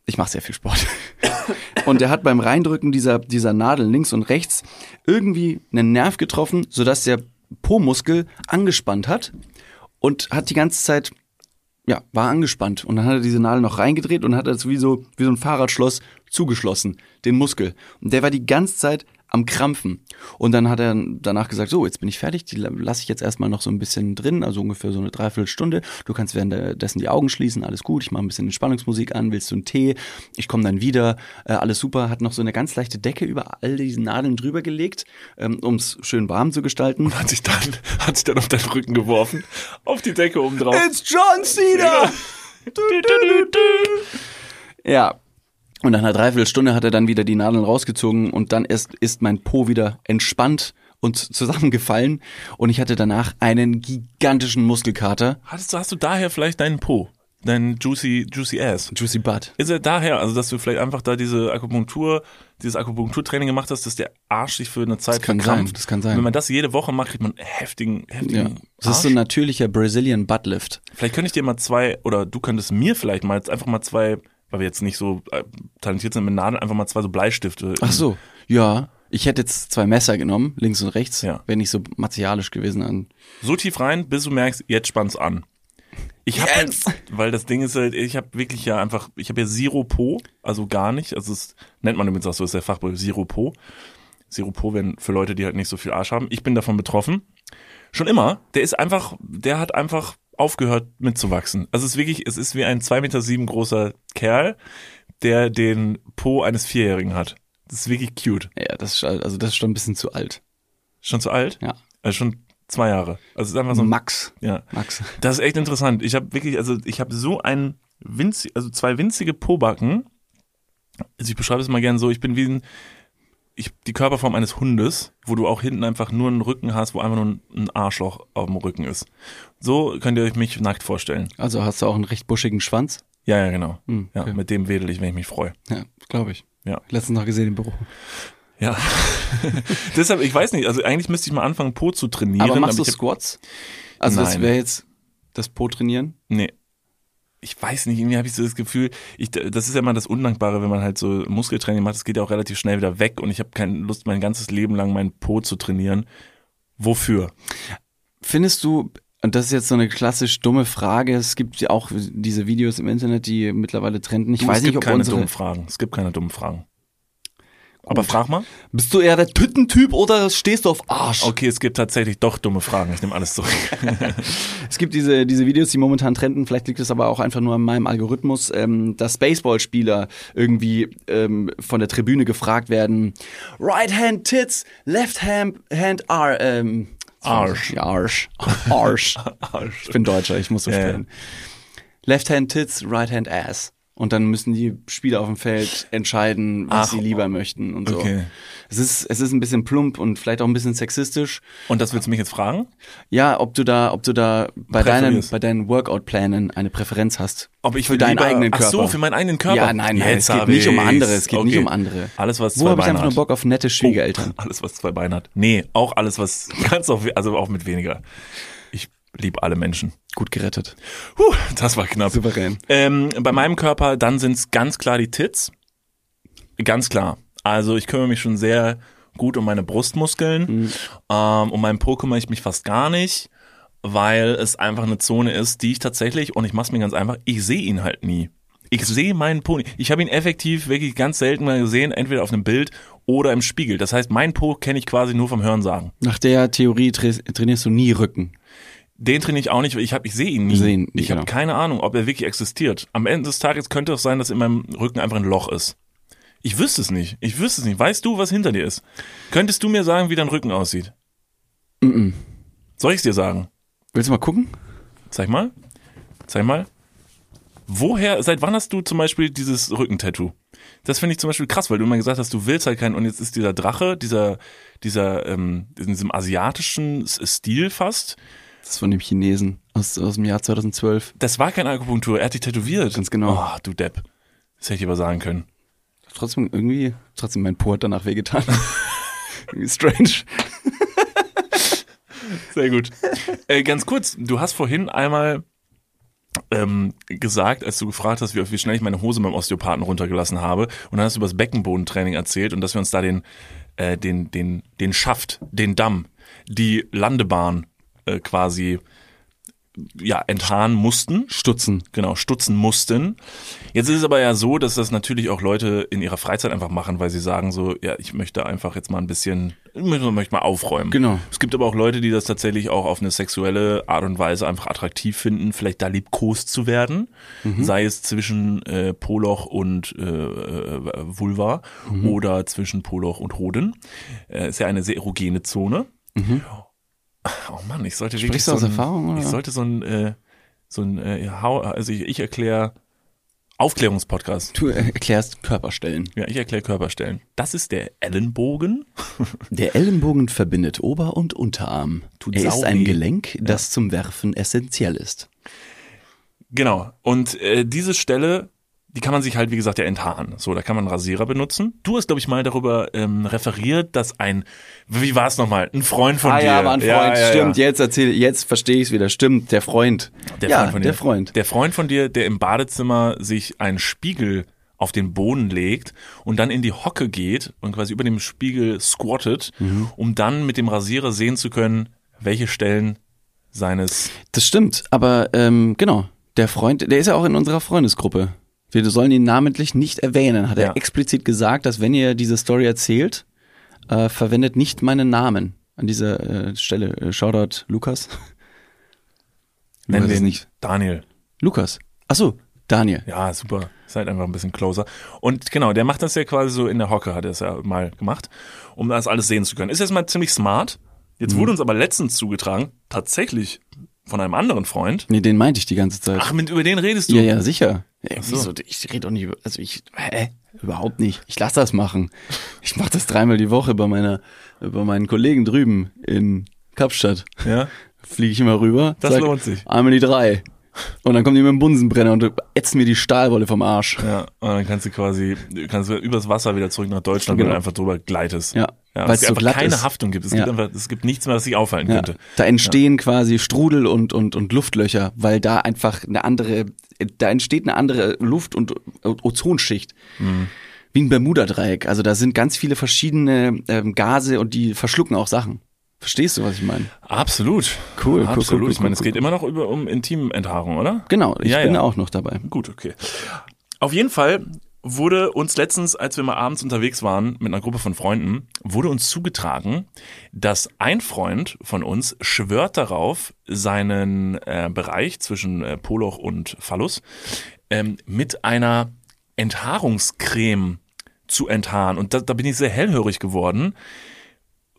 ich mache sehr viel Sport. Und er hat beim Reindrücken dieser, dieser Nadel links und rechts irgendwie einen Nerv getroffen, sodass der Po-Muskel angespannt hat und hat die ganze Zeit, ja, war angespannt. Und dann hat er diese Nadel noch reingedreht und hat das wie so, wie so ein Fahrradschloss zugeschlossen, den Muskel. Und der war die ganze Zeit am Krampfen. Und dann hat er danach gesagt, so, jetzt bin ich fertig, die lasse ich jetzt erstmal noch so ein bisschen drin, also ungefähr so eine Dreiviertelstunde. Du kannst währenddessen die Augen schließen, alles gut, ich mache ein bisschen Entspannungsmusik an, willst du einen Tee? Ich komme dann wieder, äh, alles super, hat noch so eine ganz leichte Decke über all diese Nadeln drüber gelegt, ähm, um es schön warm zu gestalten. Hat sich dann, hat sich dann auf deinen Rücken geworfen. Auf die Decke oben drauf. It's John Cena! Ja. Und nach einer Dreiviertelstunde hat er dann wieder die Nadeln rausgezogen und dann erst ist mein Po wieder entspannt und zusammengefallen und ich hatte danach einen gigantischen Muskelkater. Hattest du, hast du daher vielleicht deinen Po? Deinen juicy, juicy Ass? Juicy Butt. Ist er daher, also dass du vielleicht einfach da diese Akupunktur, dieses Akupunkturtraining gemacht hast, dass der Arsch sich für eine Zeit kann verkrampft? sein, das kann sein. Wenn man das jede Woche macht, kriegt man einen heftigen, Ja. heftigen Das ist so Arsch. ein natürlicher Brazilian Buttlift. Vielleicht könnte ich dir mal zwei, oder du könntest mir vielleicht mal jetzt einfach mal zwei, weil wir jetzt nicht so äh, talentiert sind mit Nadeln, einfach mal zwei so Bleistifte. Ach so, ja. Ich hätte jetzt zwei Messer genommen, links und rechts, Ja. wäre nicht so martialisch gewesen an. So tief rein, bis du merkst, jetzt spannt's an. Ich habe halt, weil das Ding ist halt, ich habe wirklich ja einfach, ich habe ja Zero Po, also gar nicht, also es nennt man übrigens auch so, ist der Fachbegriff Zero Po. Zero Po werden für Leute, die halt nicht so viel Arsch haben. Ich bin davon betroffen. Schon immer. Der ist einfach, der hat einfach aufgehört mitzuwachsen. Also es ist wirklich, es ist wie ein zwei Meter sieben großer Kerl, der den Po eines Vierjährigen hat. Das ist wirklich cute. Ja, das ist, also das ist schon ein bisschen zu alt. Schon zu alt? Ja. Also schon zwei Jahre. Also es ist einfach so ein, Max. ja. Max. Das ist echt interessant. Ich habe wirklich, also ich habe so ein winzig, also zwei winzige Pobacken. Also ich beschreibe es mal gerne so, ich bin wie ein, ich, die Körperform eines Hundes, wo du auch hinten einfach nur einen Rücken hast, wo einfach nur ein, Arschloch auf dem Rücken ist. So könnt ihr euch mich nackt vorstellen. Also hast du auch einen recht buschigen Schwanz? Ja, ja, genau. Hm, Ja, okay. mit dem wedel ich, wenn ich mich freue. Ja, glaube ich. Ja. Letztens noch gesehen im Büro. Ja. Deshalb, ich weiß nicht, also eigentlich müsste ich mal anfangen, Po zu trainieren. Aber machst du ich hab- Squats? Also das Nein. wäre jetzt das Po-Trainieren? Nee. Ich weiß nicht, irgendwie habe ich so das Gefühl, ich, das ist ja immer das Undankbare, wenn man halt so Muskeltraining macht, das geht ja auch relativ schnell wieder weg und ich habe keine Lust, mein ganzes Leben lang meinen Po zu trainieren. Wofür? Findest du, und das ist jetzt so eine klassisch dumme Frage, es gibt ja auch diese Videos im Internet, die mittlerweile trenden. Ich Du, weiß es nicht, gibt ob keine unsere... dummen Fragen. Es gibt keine dummen Fragen. Aber frag mal. Bist du eher der Tüttentyp oder stehst du auf Arsch? Okay, es gibt tatsächlich doch dumme Fragen. Ich nehme alles zurück. Es gibt diese, diese Videos, die momentan trenden, vielleicht liegt es aber auch einfach nur an meinem Algorithmus, ähm, dass Baseballspieler irgendwie ähm, von der Tribüne gefragt werden, Right Hand Tits, Left Hand, hand Ar ähm, Arsch. Ja, Arsch. Arsch. Arsch. Ich bin Deutscher, ich muss so ja. sprechen. Left Hand Tits, Right Hand Ass. Und dann müssen die Spieler auf dem Feld entscheiden, was Ach, sie lieber möchten und so. okay. Es ist, es ist ein bisschen plump und vielleicht auch ein bisschen sexistisch. Und das willst du mich jetzt fragen? Ja, ob du da, ob du da bei deinen, bei deinen Workout-Plänen eine Präferenz hast. Ob ich für deinen lieber- eigenen Körper. Ach so, für meinen eigenen Körper. Ja, nein, nein, Jetzt es geht nicht um andere, es geht nicht Okay. um andere. Alles, was Wo zwei habe ich einfach nur. Bock auf nette Schwiegereltern? Oh, alles, was zwei Beine hat. Nee, auch alles, was ganz auch, also auch mit weniger. Ich liebe alle Menschen. Gut gerettet. Puh, das war knapp. Souverän. Ähm, bei meinem Körper, dann sind's ganz klar die Tits. Ganz klar. Also ich kümmere mich schon sehr gut um meine Brustmuskeln. Ähm, um meinen Po kümmere ich mich fast gar nicht, weil es einfach eine Zone ist, die ich tatsächlich, und ich mach's mir ganz einfach, ich sehe ihn halt nie. Ich sehe meinen Po nicht. Ich habe ihn effektiv wirklich ganz selten mal gesehen, entweder auf einem Bild oder im Spiegel. Das heißt, mein Po kenne ich quasi nur vom Hörensagen. Nach der Theorie tra trainierst du nie Rücken. Den trainiere ich auch nicht, weil ich habe, ich sehe ihn nie. Sehen ich habe genau. keine Ahnung, ob er wirklich existiert. Am Ende des Tages könnte es sein, dass in meinem Rücken einfach ein Loch ist. Ich wüsste es nicht. Ich wüsste es nicht. Weißt du, was hinter dir ist? Könntest du mir sagen, wie dein Rücken aussieht? Soll ich es dir sagen? Willst du mal gucken? Zeig mal. Zeig mal. Woher, seit wann hast du zum Beispiel dieses Rückentattoo? Das finde ich zum Beispiel krass, weil du immer gesagt hast, du willst halt keinen, und jetzt ist dieser Drache, dieser, dieser, ähm, in diesem asiatischen Stil fast, Das ist von dem Chinesen aus, aus dem Jahr 2012. Das war keine Akupunktur, er hat dich tätowiert. Ganz genau. Oh, du Depp. Das hätte ich aber sagen können. Trotzdem irgendwie, trotzdem mein Po hat danach wehgetan. irgendwie strange. Sehr gut. äh, ganz kurz, du hast vorhin einmal ähm, gesagt, als du gefragt hast, wie, wie schnell ich meine Hose beim Osteopathen runtergelassen habe, und dann hast du über das Beckenbodentraining erzählt und dass wir uns da den, äh, den, den, den Schaft, den Damm, die Landebahn äh, quasi ja, entharren mussten. Stutzen. Genau, stutzen mussten. Jetzt ist es aber ja so, dass das natürlich auch Leute in ihrer Freizeit einfach machen, weil sie sagen so, ja, ich möchte einfach jetzt mal ein bisschen, ich möchte mal aufräumen. Genau. Es gibt aber auch Leute, die das tatsächlich auch auf eine sexuelle Art und Weise einfach attraktiv finden, vielleicht da liebkost zu werden, sei es zwischen äh, Poloch und äh, äh, Vulva oder zwischen Poloch und Hoden. Äh, ist ja eine sehr erogene Zone. Oh Mann, ich sollte wirklich Sprichst du aus so ein, Erfahrung, oder? Ich sollte so ein, äh, so ein, äh, also ich, ich erkläre Aufklärungspodcast. Du erklärst Körperstellen. Ja, ich erkläre Körperstellen. Das ist der Ellenbogen. Der Ellenbogen verbindet Ober- und Unterarm. Tut er ist ein. Gelenk, das zum Werfen essentiell ist. Genau. Und äh, diese Stelle, die kann man sich halt, wie gesagt, ja enthaaren. So, da kann man einen Rasierer benutzen. Du hast, glaube ich, mal darüber ähm, referiert, dass ein, wie war es nochmal, ein Freund von ah dir. ja, war ein Freund. Ja, ja, Stimmt, ja. jetzt erzähle jetzt verstehe ich es wieder. Stimmt, der Freund. Der ja, Freund von dir. der Freund. Der Freund von dir, der im Badezimmer sich einen Spiegel auf den Boden legt und dann in die Hocke geht und quasi über dem Spiegel squattet, Mhm. um dann mit dem Rasierer sehen zu können, welche Stellen seines Das stimmt, aber ähm, genau, der Freund, der ist ja auch in unserer Freundesgruppe. Wir sollen ihn namentlich nicht erwähnen, hat Ja. er explizit gesagt, dass wenn ihr diese Story erzählt, äh, verwendet nicht meinen Namen an dieser äh, Stelle. Äh, Shoutout Lukas. nennen wir ihn nicht. Daniel. Lukas. Ach so, Daniel. Ja, super. Seid einfach ein bisschen closer. Und genau, der macht das ja quasi so in der Hocke, hat er es ja mal gemacht, um das alles sehen zu können. Ist erstmal ziemlich smart. Jetzt Mhm. wurde uns aber letztens zugetragen, tatsächlich von einem anderen Freund. Nee, den meinte ich die ganze Zeit. Ach, mit, über den redest du? ja, ja, sicher. Ja, so. wieso? Ich rede doch nicht über, also ich, hä? Überhaupt nicht. Ich lass das machen. Ich mache das dreimal die Woche bei meiner, bei meinen Kollegen drüben in Kapstadt. ja? fliege ich immer rüber. Das lohnt sich. Einmal die drei. Und dann kommen die mit dem Bunsenbrenner und ätzen mir die Stahlwolle vom Arsch. Ja, und dann kannst du quasi, kannst du übers Wasser wieder zurück nach Deutschland, wenn Genau. du einfach drüber gleitest. Ja, ja weil's es so einfach glatt keine ist. Haftung gibt. Es Ja. gibt einfach, es gibt nichts mehr, was sich aufhalten Ja, könnte. da entstehen quasi Strudel und, und, und Luftlöcher, weil da einfach eine andere, da entsteht eine andere Luft- und Ozonschicht. Mhm. Wie ein Bermuda-Dreieck. Also da sind ganz viele verschiedene ähm, Gase und die verschlucken auch Sachen. Verstehst du, was ich meine? Absolut. Cool, cool, Absolut. cool, cool, ich meine, es geht immer noch über, um Intimenthaarung, oder? Genau, ich bin auch noch dabei. Gut, okay. Auf jeden Fall wurde uns letztens, als wir mal abends unterwegs waren mit einer Gruppe von Freunden, wurde uns zugetragen, dass ein Freund von uns schwört darauf, seinen äh, Bereich zwischen äh, Poloch und Phallus ähm, mit einer Enthaarungscreme zu enthaaren. Und da, da bin ich sehr hellhörig geworden,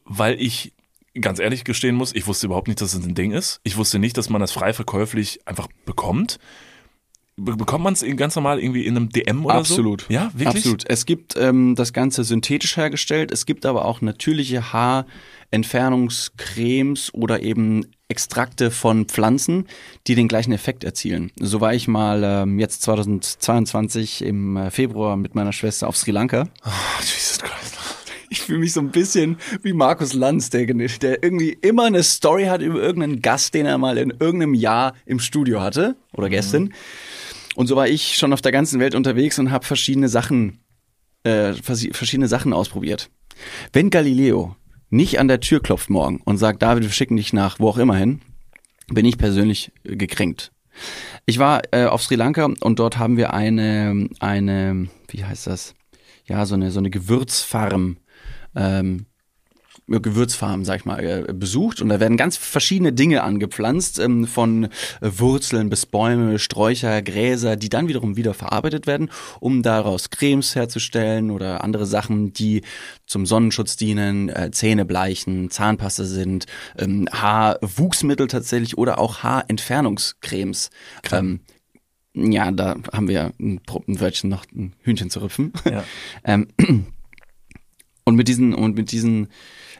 weil ich ganz ehrlich gestehen muss, ich wusste überhaupt nicht, dass es ein Ding ist. Ich wusste nicht, dass man das frei verkäuflich einfach bekommt. Be bekommt man es ganz normal irgendwie in einem DM oder Absolut. so? Ja, wirklich? Absolut. Es gibt ähm, das Ganze synthetisch hergestellt. Es gibt aber auch natürliche Haarentfernungscremes oder eben Extrakte von Pflanzen, die den gleichen Effekt erzielen. So war ich mal ähm, jetzt 2022 im äh, Februar mit meiner Schwester auf Sri Lanka. Oh, Jesus Christ. Ich fühle mich so ein bisschen wie Markus Lanz, der, der irgendwie immer eine Story hat über irgendeinen Gast, den er mal in irgendeinem Jahr im Studio hatte oder gestern. Und so war ich schon auf der ganzen Welt unterwegs und habe verschiedene Sachen, äh, versi- verschiedene Sachen ausprobiert. Wenn Galileo nicht an der Tür klopft morgen und sagt, David, wir schicken dich nach wo auch immer hin, bin ich persönlich äh, gekränkt. Ich war äh, auf Sri Lanka und dort haben wir eine, eine, wie heißt das? Ja, so eine, so eine Gewürzfarm, ähm, ja, Gewürzfarm, sag ich mal, äh, besucht und da werden ganz verschiedene Dinge angepflanzt, ähm, von äh, Wurzeln bis Bäume, Sträucher, Gräser, die dann wiederum wieder verarbeitet werden, um daraus Cremes herzustellen oder andere Sachen, die zum Sonnenschutz dienen, äh, Zähne bleichen, Zahnpasta sind, ähm, Haarwuchsmittel tatsächlich oder auch Haarentfernungscremes. Ähm, ja, da haben wir ein, ein Wörtchen noch ein Hühnchen zu rüpfen. Ja. Ähm, und mit diesen und mit diesen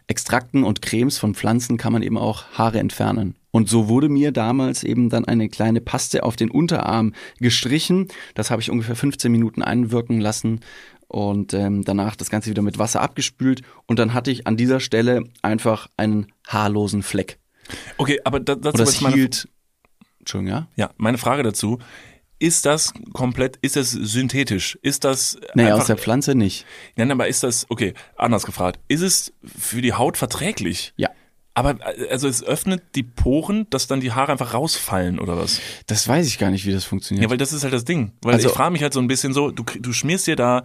Extrakten und Cremes von Pflanzen kann man eben auch Haare entfernen. Und so wurde mir damals eben dann eine kleine Paste auf den Unterarm gestrichen. Das habe ich ungefähr 15 Minuten einwirken lassen und ähm, danach das Ganze wieder mit Wasser abgespült. Und dann hatte ich an dieser Stelle einfach einen haarlosen Fleck. Okay, aber da, dazu Und das ist meine, hielt. Entschuldigung, ja? ja, meine Frage dazu. Ist das komplett, ist das synthetisch? Ist das Nee, einfach, aus der Pflanze nicht. Nein, aber ist das, okay, anders gefragt. Ist es für die Haut verträglich? Ja. Aber also es öffnet die Poren, dass dann die Haare einfach rausfallen oder was? Das weiß ich gar nicht, wie das funktioniert. Ja, weil das ist halt das Ding. Weil Also- ich frage mich halt so ein bisschen so, du, du schmierst dir da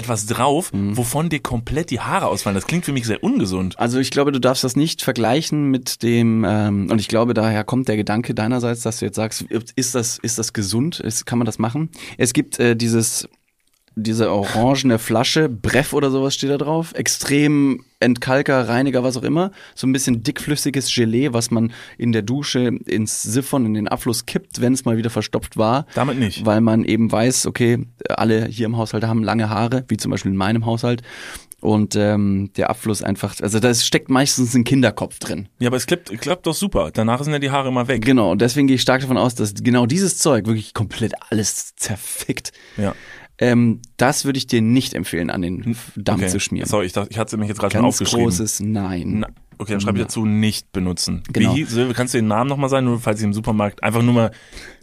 etwas drauf, Mhm. wovon dir komplett die Haare ausfallen. Das klingt für mich sehr ungesund. Also ich glaube, du darfst das nicht vergleichen mit dem, ähm, und ich glaube, daher kommt der Gedanke deinerseits, dass du jetzt sagst, ist das, ist das gesund? Ist, kann man das machen? Es gibt äh, dieses, diese orangene Flasche, Breff oder sowas steht da drauf, extrem Entkalker, Reiniger, was auch immer, so ein bisschen dickflüssiges Gelee, was man in der Dusche ins Siphon, in den Abfluss kippt, wenn es mal wieder verstopft war. Damit nicht. Weil man eben weiß, okay, alle hier im Haushalt haben lange Haare, wie zum Beispiel in meinem Haushalt. Und ähm, der Abfluss einfach, also da steckt meistens ein Kinderkopf drin. Ja, aber es klappt, klappt doch super. Danach sind ja die Haare immer weg. Genau, und deswegen gehe ich stark davon aus, dass genau dieses Zeug wirklich komplett alles zerfickt. Ja. Ähm, das würde ich dir nicht empfehlen, an den Damm zu schmieren. Sorry, ich, dachte, ich hatte mich jetzt gerade schon Ganz aufgeschrieben. großes Nein. Na, okay, dann schreibe ich dazu nicht benutzen. Genau. Wie, Silvia, kannst du den Namen nochmal sagen, nur falls ich im Supermarkt einfach nur mal.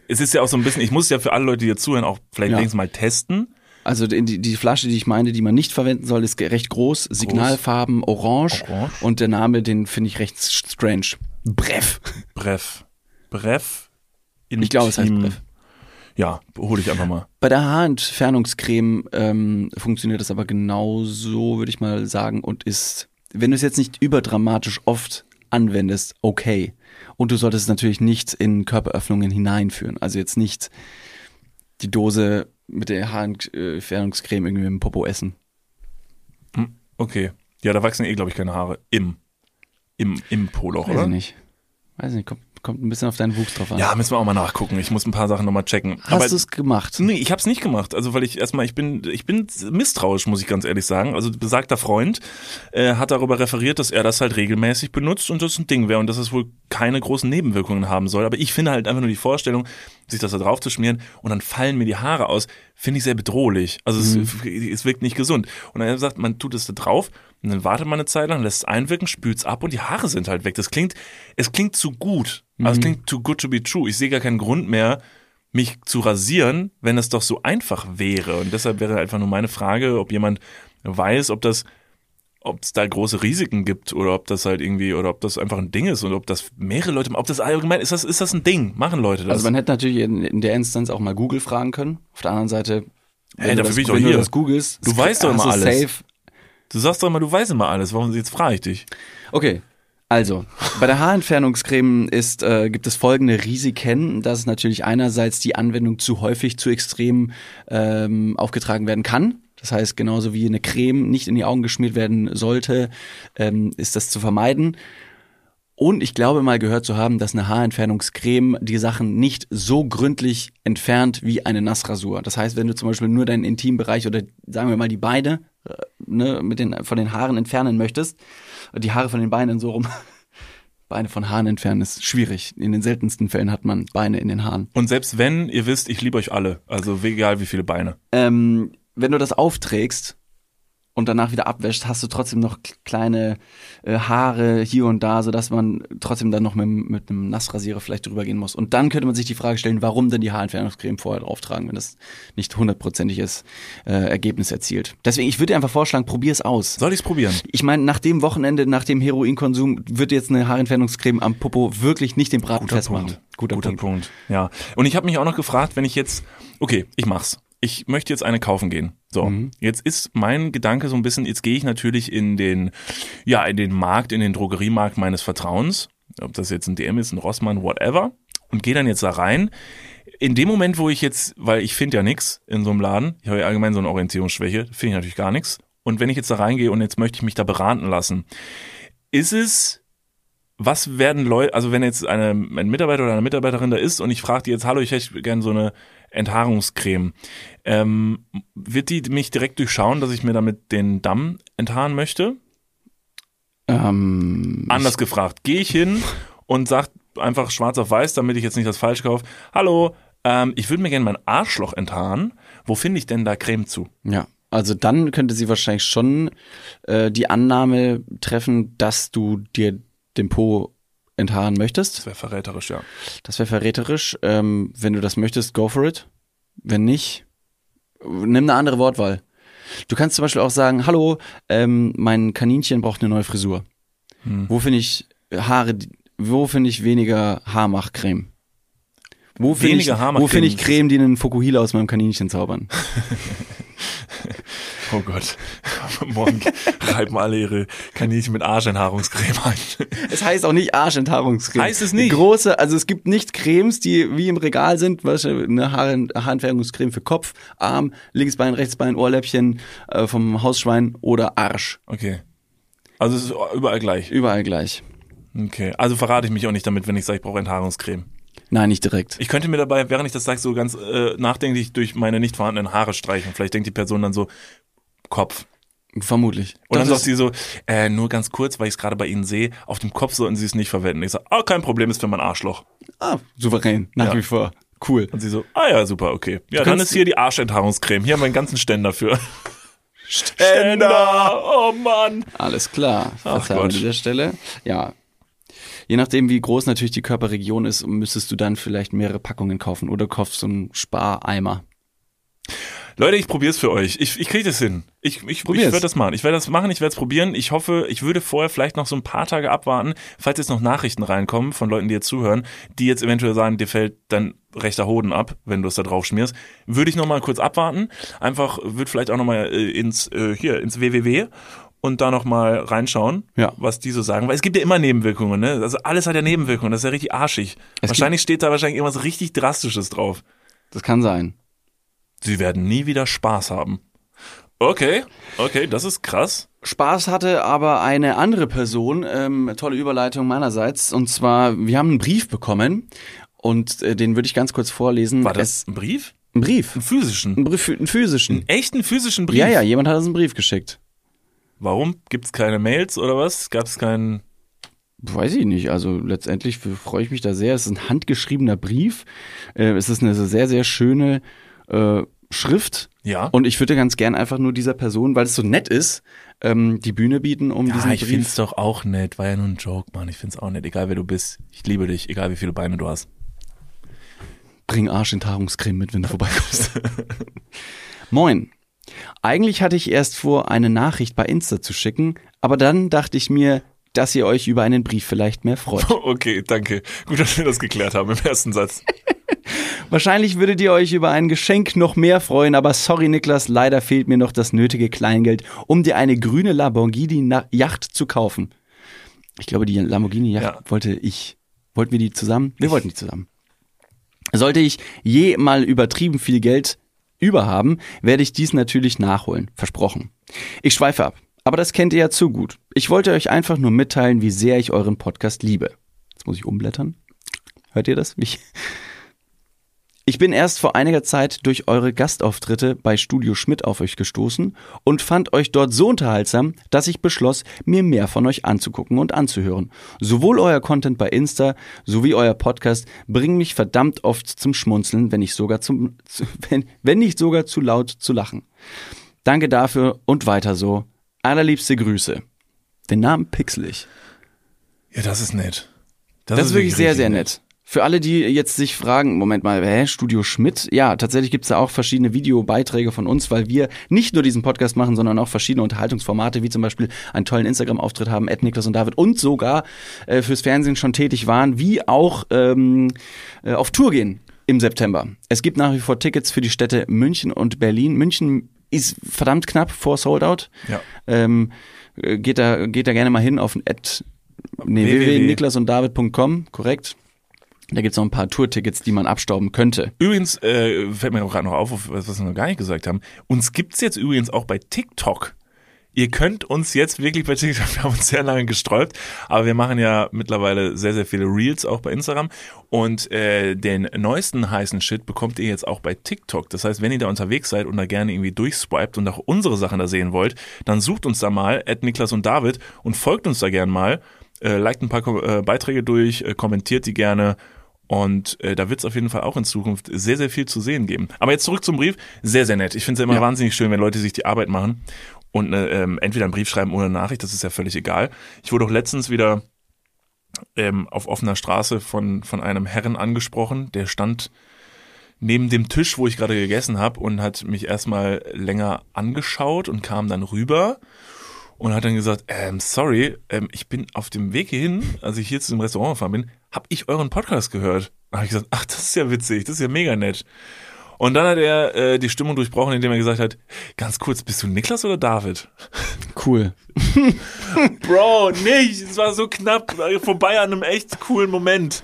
Es ist ja auch so ein bisschen, ich muss ja für alle Leute, die hier zuhören, auch vielleicht Ja. wenigstens mal testen. Also die, die Flasche, die ich meine, die man nicht verwenden soll, ist recht groß, Signalfarben orange, Orange. und der Name, den finde ich recht strange. Breff. Breff. Breff. Ich glaube, es heißt Intim- Breff. Ja, hole ich einfach mal. Bei der Haarentfernungscreme ähm, funktioniert das aber genauso, würde ich mal sagen, und ist, wenn du es jetzt nicht überdramatisch oft anwendest, okay. Und du solltest es natürlich nicht in Körperöffnungen hineinführen. Also jetzt nicht die Dose mit der Haarentfernungscreme irgendwie mit dem Popo essen. Okay. Ja, da wachsen eh, glaube ich, keine Haare. Im. Im, im Poloch, Weiß oder? ich nicht. Weiß nicht, kommt, kommt ein bisschen auf deinen Wuchs drauf an. Ja, müssen wir auch mal nachgucken. Ich muss ein paar Sachen nochmal checken. Hast du es gemacht? Nee, ich habe es nicht gemacht. Also weil ich erstmal, ich bin, ich bin misstrauisch, muss ich ganz ehrlich sagen. Also besagter Freund äh, hat darüber referiert, dass er das halt regelmäßig benutzt und das ein Ding wäre und dass es wohl keine großen Nebenwirkungen haben soll. Aber ich finde halt einfach nur die Vorstellung, sich das da drauf zu schmieren und dann fallen mir die Haare aus, finde ich sehr bedrohlich. Also es, es wirkt nicht gesund. Und er sagt, man tut es da drauf und dann wartet man eine Zeit lang, lässt es einwirken, spült's ab und die Haare sind halt weg. Das klingt, es klingt zu gut. Also es klingt too good to be true. Ich sehe gar keinen Grund mehr, mich zu rasieren, wenn es doch so einfach wäre. Und deshalb wäre einfach nur meine Frage, ob jemand weiß, ob das, ob es da große Risiken gibt oder ob das halt irgendwie, oder ob das einfach ein Ding ist und ob das mehrere Leute, ob das allgemein, ist das, ist das ein Ding? Machen Leute das? Also man hätte natürlich in, in der Instanz auch mal Google fragen können. Auf der anderen Seite, Hey, wenn du dafür das, bin ich doch hier. du das googelst, Du weißt doch hast immer alles. Safe. Du sagst doch immer, du weißt immer alles. Warum, jetzt frage ich dich. Okay. Also, bei der Haarentfernungscreme ist, äh, gibt es folgende Risiken, dass natürlich einerseits die Anwendung zu häufig, zu extrem ähm, aufgetragen werden kann. Das heißt, genauso wie eine Creme nicht in die Augen geschmiert werden sollte, ähm, ist das zu vermeiden. Und ich glaube mal gehört zu haben, dass eine Haarentfernungscreme die Sachen nicht so gründlich entfernt wie eine Nassrasur. Das heißt, wenn du zum Beispiel nur deinen Intimbereich oder sagen wir mal die Beine ne, mit den, von den Haaren entfernen möchtest, die Haare von den Beinen so rum, Beine von Haaren entfernen ist schwierig. In den seltensten Fällen hat man Beine in den Haaren. Und selbst wenn, ihr wisst, ich liebe euch alle. Also egal wie viele Beine. Ähm, wenn du das aufträgst und danach wieder abwäscht, hast du trotzdem noch kleine äh, Haare hier und da, sodass man trotzdem dann noch mit, mit einem Nassrasierer vielleicht drüber gehen muss. Und dann könnte man sich die Frage stellen, warum denn die Haarentfernungscreme vorher drauftragen, wenn das nicht hundertprozentiges äh, Ergebnis erzielt. Deswegen, ich würde dir einfach vorschlagen, probier es aus. Soll ich es probieren? Ich meine, nach dem Wochenende, nach dem Heroinkonsum, wird jetzt eine Haarentfernungscreme am Popo wirklich nicht den Braten festmachen. Guter, Punkt. Ja. Und ich habe mich auch noch gefragt, wenn ich jetzt, okay, ich mach's. Ich möchte jetzt eine kaufen gehen. So, Mhm. jetzt ist mein Gedanke so ein bisschen, jetzt gehe ich natürlich in den, ja, in den Markt, in den Drogeriemarkt meines Vertrauens, ob das jetzt ein DM ist, ein Rossmann, whatever, und gehe dann jetzt da rein. In dem Moment, wo ich jetzt, weil ich finde ja nichts in so einem Laden, ich habe ja allgemein so eine Orientierungsschwäche, finde ich natürlich gar nichts. Und wenn ich jetzt da reingehe und jetzt möchte ich mich da beraten lassen, ist es was werden Leute, also wenn jetzt eine, ein Mitarbeiter oder eine Mitarbeiterin da ist und ich frage die jetzt, hallo, ich hätte gerne so eine Enthaarungscreme, ähm, wird die mich direkt durchschauen, dass ich mir damit den Damm enthaaren möchte? Ähm, Anders gefragt, gehe ich hin und sag, einfach schwarz auf weiß, damit ich jetzt nicht das falsch kaufe. Hallo, ähm, ich würde mir gerne mein Arschloch enthaaren. Wo finde ich denn da Creme zu? Ja. Also dann könnte sie wahrscheinlich schon äh, die Annahme treffen, dass du dir den Po enthaaren möchtest. Das wäre verräterisch, ja. Das wäre verräterisch. Ähm, wenn du das möchtest, go for it. Wenn nicht, nimm eine andere Wortwahl. Du kannst zum Beispiel auch sagen, hallo, ähm, mein Kaninchen braucht eine neue Frisur. Wo finde ich Haare, wo finde ich weniger Haarmachcreme? Wo finde ich, wo finde ich Creme, die einen Fokuhila aus meinem Kaninchen zaubern? Oh Gott. Morgen reiben alle ihre Kaninchen mit Arschenthaarungscreme ein. Es heißt auch nicht Arschenthaarungscreme. Heißt es nicht? Große, also es gibt nicht Cremes, die wie im Regal sind, was eine Haar Haarentfernungscreme für Kopf, Arm, linkes Bein, rechtes Bein, Ohrläppchen äh, vom Hausschwein oder Arsch. Okay. Also es ist überall gleich. Überall gleich. Okay. Also verrate ich mich auch nicht damit, wenn ich sage, ich brauche Enthaarungscreme. Nein, nicht direkt. Ich könnte mir dabei, während ich das sage, so ganz äh, nachdenklich durch meine nicht vorhandenen Haare streichen. Vielleicht denkt die Person dann so, Kopf. Vermutlich. Und dann Das sagt sie so, äh, nur ganz kurz, weil ich es gerade bei Ihnen sehe, auf dem Kopf sollten Sie es nicht verwenden. Ich sage, ah, kein Problem, ist für mein Arschloch. ah, souverän, nach Ja. wie vor. Cool. Und sie so, ah ja, super, okay. Ja, dann ist hier die Arschenthaarungscreme. Hier haben wir einen ganzen Ständer für. Ständer! Oh Mann! Alles klar. Ach Gott. an dieser Stelle. Ja. Je nachdem, wie groß natürlich die Körperregion ist, müsstest du dann vielleicht mehrere Packungen kaufen oder kaufst so einen Spareimer. Leute, ich probiere es für euch. Ich, ich kriege das hin. Ich, ich, ich Probier's. werde das machen. Ich werde das machen, ich werde es probieren. Ich hoffe, ich würde vorher vielleicht noch so ein paar Tage abwarten, falls jetzt noch Nachrichten reinkommen von Leuten, die jetzt zuhören, die jetzt eventuell sagen, dir fällt dein rechter Hoden ab, wenn du es da drauf schmierst. Würde ich noch mal kurz abwarten. Einfach, würde vielleicht auch noch mal äh, ins, äh, hier, ins www und da noch mal reinschauen, Ja. was die so sagen. Weil es gibt ja immer Nebenwirkungen, ne? Also alles hat ja Nebenwirkungen. Das ist ja richtig arschig. Es wahrscheinlich steht da wahrscheinlich irgendwas richtig Drastisches drauf. Das kann sein. Sie werden nie wieder Spaß haben. Okay, okay, das ist krass. Spaß hatte aber eine andere Person, ähm, tolle Überleitung meinerseits, und zwar, wir haben einen Brief bekommen und äh, den würde ich ganz kurz vorlesen. War das Es, ein Brief? ein Brief? Einen physischen? Ein Brief, einen physischen. Einen echten physischen Brief? Ja, ja, jemand hat uns einen Brief geschickt. Warum? Gibt es keine Mails oder was? Gab es keinen... Weiß ich nicht. Also letztendlich freue ich mich da sehr. Es ist ein handgeschriebener Brief. Äh, es ist eine sehr, sehr schöne äh, Schrift. Ja? Und ich würde ganz gern einfach nur dieser Person, weil es so nett ist, ähm, die Bühne bieten, um diesen ja, ich Brief. find's doch auch nett. War ja nur ein Joke, Mann. Ich find's auch nett. Egal wer du bist. Ich liebe dich. Egal wie viele Beine du hast. Bring Arschenthaarungscreme mit, wenn du vorbeikommst. Moin. Eigentlich hatte ich erst vor, eine Nachricht bei Insta zu schicken, aber dann dachte ich mir, dass ihr euch über einen Brief vielleicht mehr freut. Okay, danke. Gut, dass wir das geklärt haben im ersten Satz. Wahrscheinlich würdet ihr euch über ein Geschenk noch mehr freuen, aber sorry Niklas, leider fehlt mir noch das nötige Kleingeld, um dir eine grüne Lamborghini-Yacht zu kaufen. Ich glaube, die Lamborghini-Yacht Ja. wollte ich. Wollten wir die zusammen? Wir wollten die zusammen. Sollte ich je mal übertrieben viel Geld überhaben, werde ich dies natürlich nachholen. Versprochen. Ich schweife ab. Aber das kennt ihr ja zu gut. Ich wollte euch einfach nur mitteilen, wie sehr ich euren Podcast liebe. Jetzt muss ich umblättern. Hört ihr das? Ich ich bin erst vor einiger Zeit durch eure Gastauftritte bei Studio Schmidt auf euch gestoßen und fand euch dort so unterhaltsam, dass ich beschloss, mir mehr von euch anzugucken und anzuhören. Sowohl euer Content bei Insta sowie euer Podcast bringen mich verdammt oft zum Schmunzeln, wenn nicht sogar zum, zu, wenn, wenn nicht sogar zu laut zu lachen. Danke dafür und weiter so. Allerliebste Grüße. Den Namen pixelig. Ja, das ist nett. Das, ist wirklich sehr, sehr nett. Für alle, die jetzt sich fragen, Moment mal, hä, Studio Schmidt? Ja, tatsächlich gibt's da auch verschiedene Videobeiträge von uns, weil wir nicht nur diesen Podcast machen, sondern auch verschiedene Unterhaltungsformate, wie zum Beispiel einen tollen Instagram-Auftritt haben, Ed Niklas und David und sogar äh, fürs Fernsehen schon tätig waren, wie auch ähm, äh, auf Tour gehen im September. Es gibt nach wie vor Tickets für die Städte München und Berlin. München ist verdammt knapp vor Sold Out. Ja. Ähm, äh, geht da geht da gerne mal hin auf Ed, nee, www. www.niklasunddavid.com, korrekt. Da gibt's noch ein paar Tourtickets, die man abstauben könnte. Übrigens, äh, fällt mir gerade noch auf, was was wir noch gar nicht gesagt haben. Uns gibt's jetzt übrigens auch bei TikTok. Ihr könnt uns jetzt wirklich bei TikTok, wir haben uns sehr lange gesträubt, aber wir machen ja mittlerweile sehr, sehr viele Reels auch bei Instagram und äh, den neuesten heißen Shit bekommt ihr jetzt auch bei TikTok. Das heißt, wenn ihr da unterwegs seid und da gerne irgendwie durchswiped und auch unsere Sachen da sehen wollt, dann sucht uns da mal, at Niklas und David und folgt uns da gern mal. Äh, liked ein paar äh, Beiträge durch, äh, kommentiert die gerne. Und äh, da wird es auf jeden Fall auch in Zukunft sehr, sehr viel zu sehen geben. Aber jetzt zurück zum Brief. Sehr, sehr nett. Ich finde es immer Ja. wahnsinnig schön, wenn Leute sich die Arbeit machen und äh, ähm, entweder einen Brief schreiben oder eine Nachricht. Das ist ja völlig egal. Ich wurde auch letztens wieder ähm, auf offener Straße von, von einem Herren angesprochen. Der stand neben dem Tisch, wo ich gerade gegessen habe und hat mich erstmal länger angeschaut und kam dann rüber und hat dann gesagt, ähm, sorry, ähm, ich bin auf dem Weg hierhin, als ich hier zu dem Restaurant gefahren bin, habe ich euren Podcast gehört. Da habe ich gesagt, ach, das ist ja witzig, das ist ja mega nett. Und dann hat er äh, die Stimmung durchbrochen, indem er gesagt hat, ganz kurz, bist du Niklas oder David? Cool. Bro, nicht, es war so knapp vorbei an einem echt coolen Moment.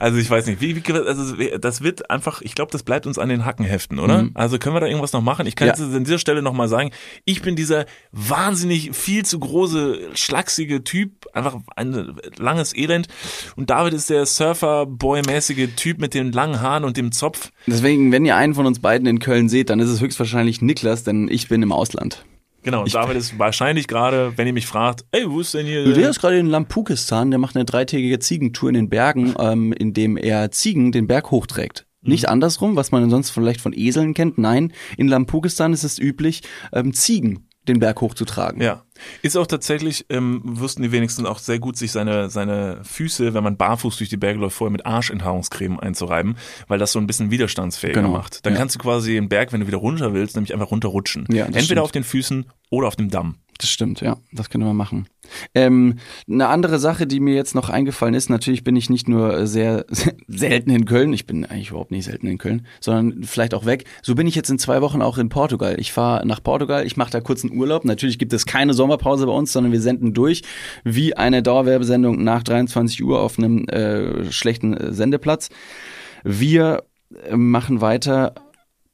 Also ich weiß nicht, wie, wie also das wird einfach, ich glaube, das bleibt uns an den Hacken heften, oder? Also können wir da irgendwas noch machen? Ich kann Ja. jetzt an dieser Stelle nochmal sagen, ich bin dieser wahnsinnig viel zu große, schlachsige Typ, einfach ein langes Elend. Und David ist der Surfer-Boy-mäßige Typ mit den langen Haaren und dem Zopf. Deswegen, wenn ihr einen von uns beiden in Köln seht, dann ist es höchstwahrscheinlich Niklas, denn ich bin im Ausland. Genau, und David ist wahrscheinlich gerade, wenn ihr mich fragt, ey, wo ist denn hier... Der ist gerade in Lampukistan, der macht eine dreitägige Ziegentour in den Bergen, ähm, in dem er Ziegen den Berg hochträgt. Nicht andersrum, was man sonst vielleicht von Eseln kennt. Nein, in Lampukistan ist es üblich, ähm, Ziegen den Berg hochzutragen. Ja. Ist auch tatsächlich, ähm, wussten die wenigsten auch sehr gut, sich seine, seine Füße, wenn man barfuß durch die Berge läuft, vorher mit Arschenthaarungscreme einzureiben, weil das so ein bisschen widerstandsfähiger Genau. macht. Dann Ja. kannst du quasi den Berg, wenn du wieder runter willst, nämlich einfach runterrutschen. Ja, Entweder stimmt. auf den Füßen oder auf dem Damm. Das stimmt, ja. Das können wir machen. Ähm, eine andere Sache, die mir jetzt noch eingefallen ist, natürlich bin ich nicht nur sehr, sehr selten in Köln, ich bin eigentlich überhaupt nicht selten in Köln, sondern vielleicht auch weg. So bin ich jetzt in zwei Wochen auch in Portugal. Ich fahre nach Portugal, ich mache da kurz einen Urlaub. Natürlich gibt es keine Sommerpause bei uns, sondern wir senden durch wie eine Dauerwerbesendung nach 23 Uhr auf einem äh, schlechten äh, Sendeplatz. Wir äh, machen weiter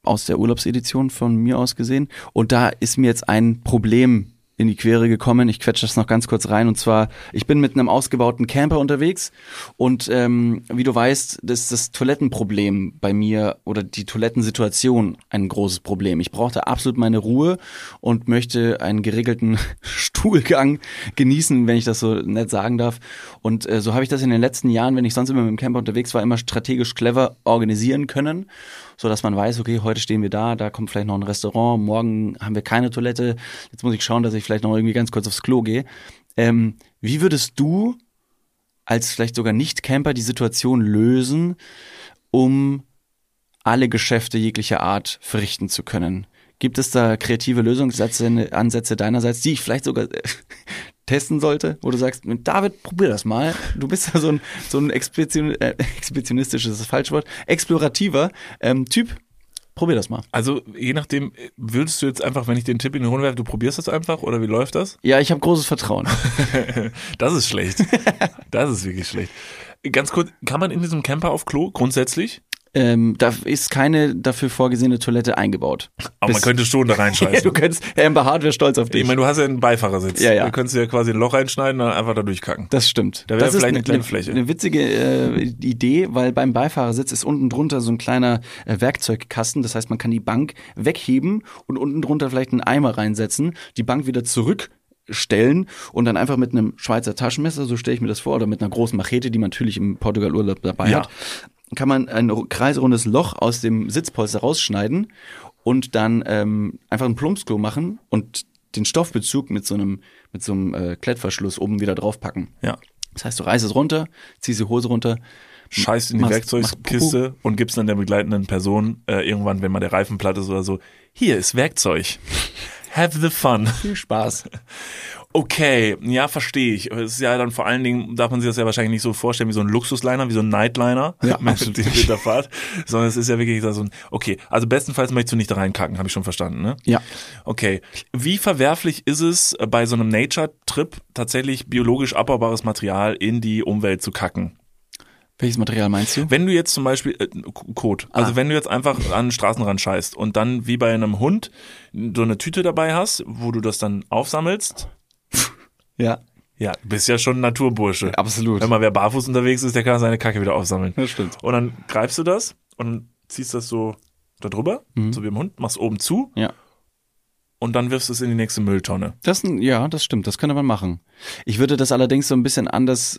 aus der Urlaubsedition von mir aus gesehen. Und da ist mir jetzt ein Problem in die Quere gekommen. Ich quetsche das noch ganz kurz rein. Und zwar, ich bin mit einem ausgebauten Camper unterwegs und ähm, wie du weißt, ist das Toilettenproblem bei mir oder die Toilettensituation ein großes Problem. Ich brauchte absolut meine Ruhe und möchte einen geregelten Stuhlgang genießen, wenn ich das so nett sagen darf. Und äh, so habe ich das in den letzten Jahren, wenn ich sonst immer mit dem Camper unterwegs war, immer strategisch clever organisieren können so dass man weiß, okay, heute stehen wir da, da kommt vielleicht noch ein Restaurant, morgen haben wir keine Toilette, jetzt muss ich schauen, dass ich vielleicht noch irgendwie ganz kurz aufs Klo gehe. Ähm, wie würdest du als vielleicht sogar Nicht-Camper die Situation lösen, um alle Geschäfte jeglicher Art verrichten zu können? Gibt es da kreative Lösungsansätze Ansätze deinerseits, die ich vielleicht sogar testen sollte, wo du sagst, David, probier das mal. Du bist ja so ein, so ein Expedition, äh, expeditionistisches, das ist das falsche Wort, explorativer ähm, Typ. Probier das mal. Also je nachdem, würdest du jetzt einfach, wenn ich den Tipp in die Runde werfe, du probierst das einfach oder wie läuft das? Ja, ich habe großes Vertrauen. Das ist schlecht. Das ist wirklich schlecht. Ganz kurz, kann man in diesem Camper auf Klo grundsätzlich? Ähm, da ist keine dafür vorgesehene Toilette eingebaut. Aber man Bis- könnte schon da reinscheißen. du könntest, Amber Hart wäre stolz auf dich. ich meine, du hast ja einen Beifahrersitz. Ja, ja. Da könntest du ja quasi ein Loch reinschneiden und dann einfach da durchkacken. Das stimmt. Da wäre vielleicht eine kleine Fläche. Eine witzige äh, Idee, weil beim Beifahrersitz ist unten drunter so ein kleiner äh, Werkzeugkasten. Das heißt, man kann die Bank wegheben und unten drunter vielleicht einen Eimer reinsetzen, die Bank wieder zurückstellen und dann einfach mit einem Schweizer Taschenmesser, so stelle ich mir das vor, oder mit einer großen Machete, die man natürlich im Portugal-Urlaub dabei Ja. hat, kann man ein kreisrundes Loch aus dem Sitzpolster rausschneiden und dann ähm, einfach ein Plumpsklo machen und den Stoffbezug mit so einem mit so einem äh, Klettverschluss oben wieder draufpacken. Ja. Das heißt, du reißt es runter, ziehst die Hose runter. Scheißt in die Machst- Werkzeugkiste und gibst dann der begleitenden Person äh, irgendwann, wenn mal der Reifen platt ist oder so, hier ist Werkzeug. Have the fun. Viel Spaß. Okay, ja, verstehe ich. Es ist ja dann vor allen Dingen, darf man sich das ja wahrscheinlich nicht so vorstellen wie so ein Luxusliner, wie so ein Nightliner Ja, mit dem mit der Fahrt, sondern es ist ja wirklich so ein, okay, also bestenfalls möchtest du nicht da reinkacken, habe ich schon verstanden, ne? Ja. Okay. Wie verwerflich ist es äh, bei so einem Nature-Trip tatsächlich biologisch abbaubares Material in die Umwelt zu kacken? Welches Material meinst du? Wenn du jetzt zum Beispiel äh, Kot, also Ah. wenn du jetzt einfach an den Straßenrand scheißt und dann wie bei einem Hund so eine Tüte dabei hast, wo du das dann aufsammelst, Ja. ja, du bist ja schon ein Naturbursche. Absolut. Wenn mal wer barfuß unterwegs ist, der kann seine Kacke wieder aufsammeln. Das stimmt. Und dann greifst du das und ziehst das so da drüber, so wie im Hund, machst oben zu Ja. und dann wirfst du es in die nächste Mülltonne. Das, ja, das stimmt, das könnte man machen. Ich würde das allerdings so ein bisschen anders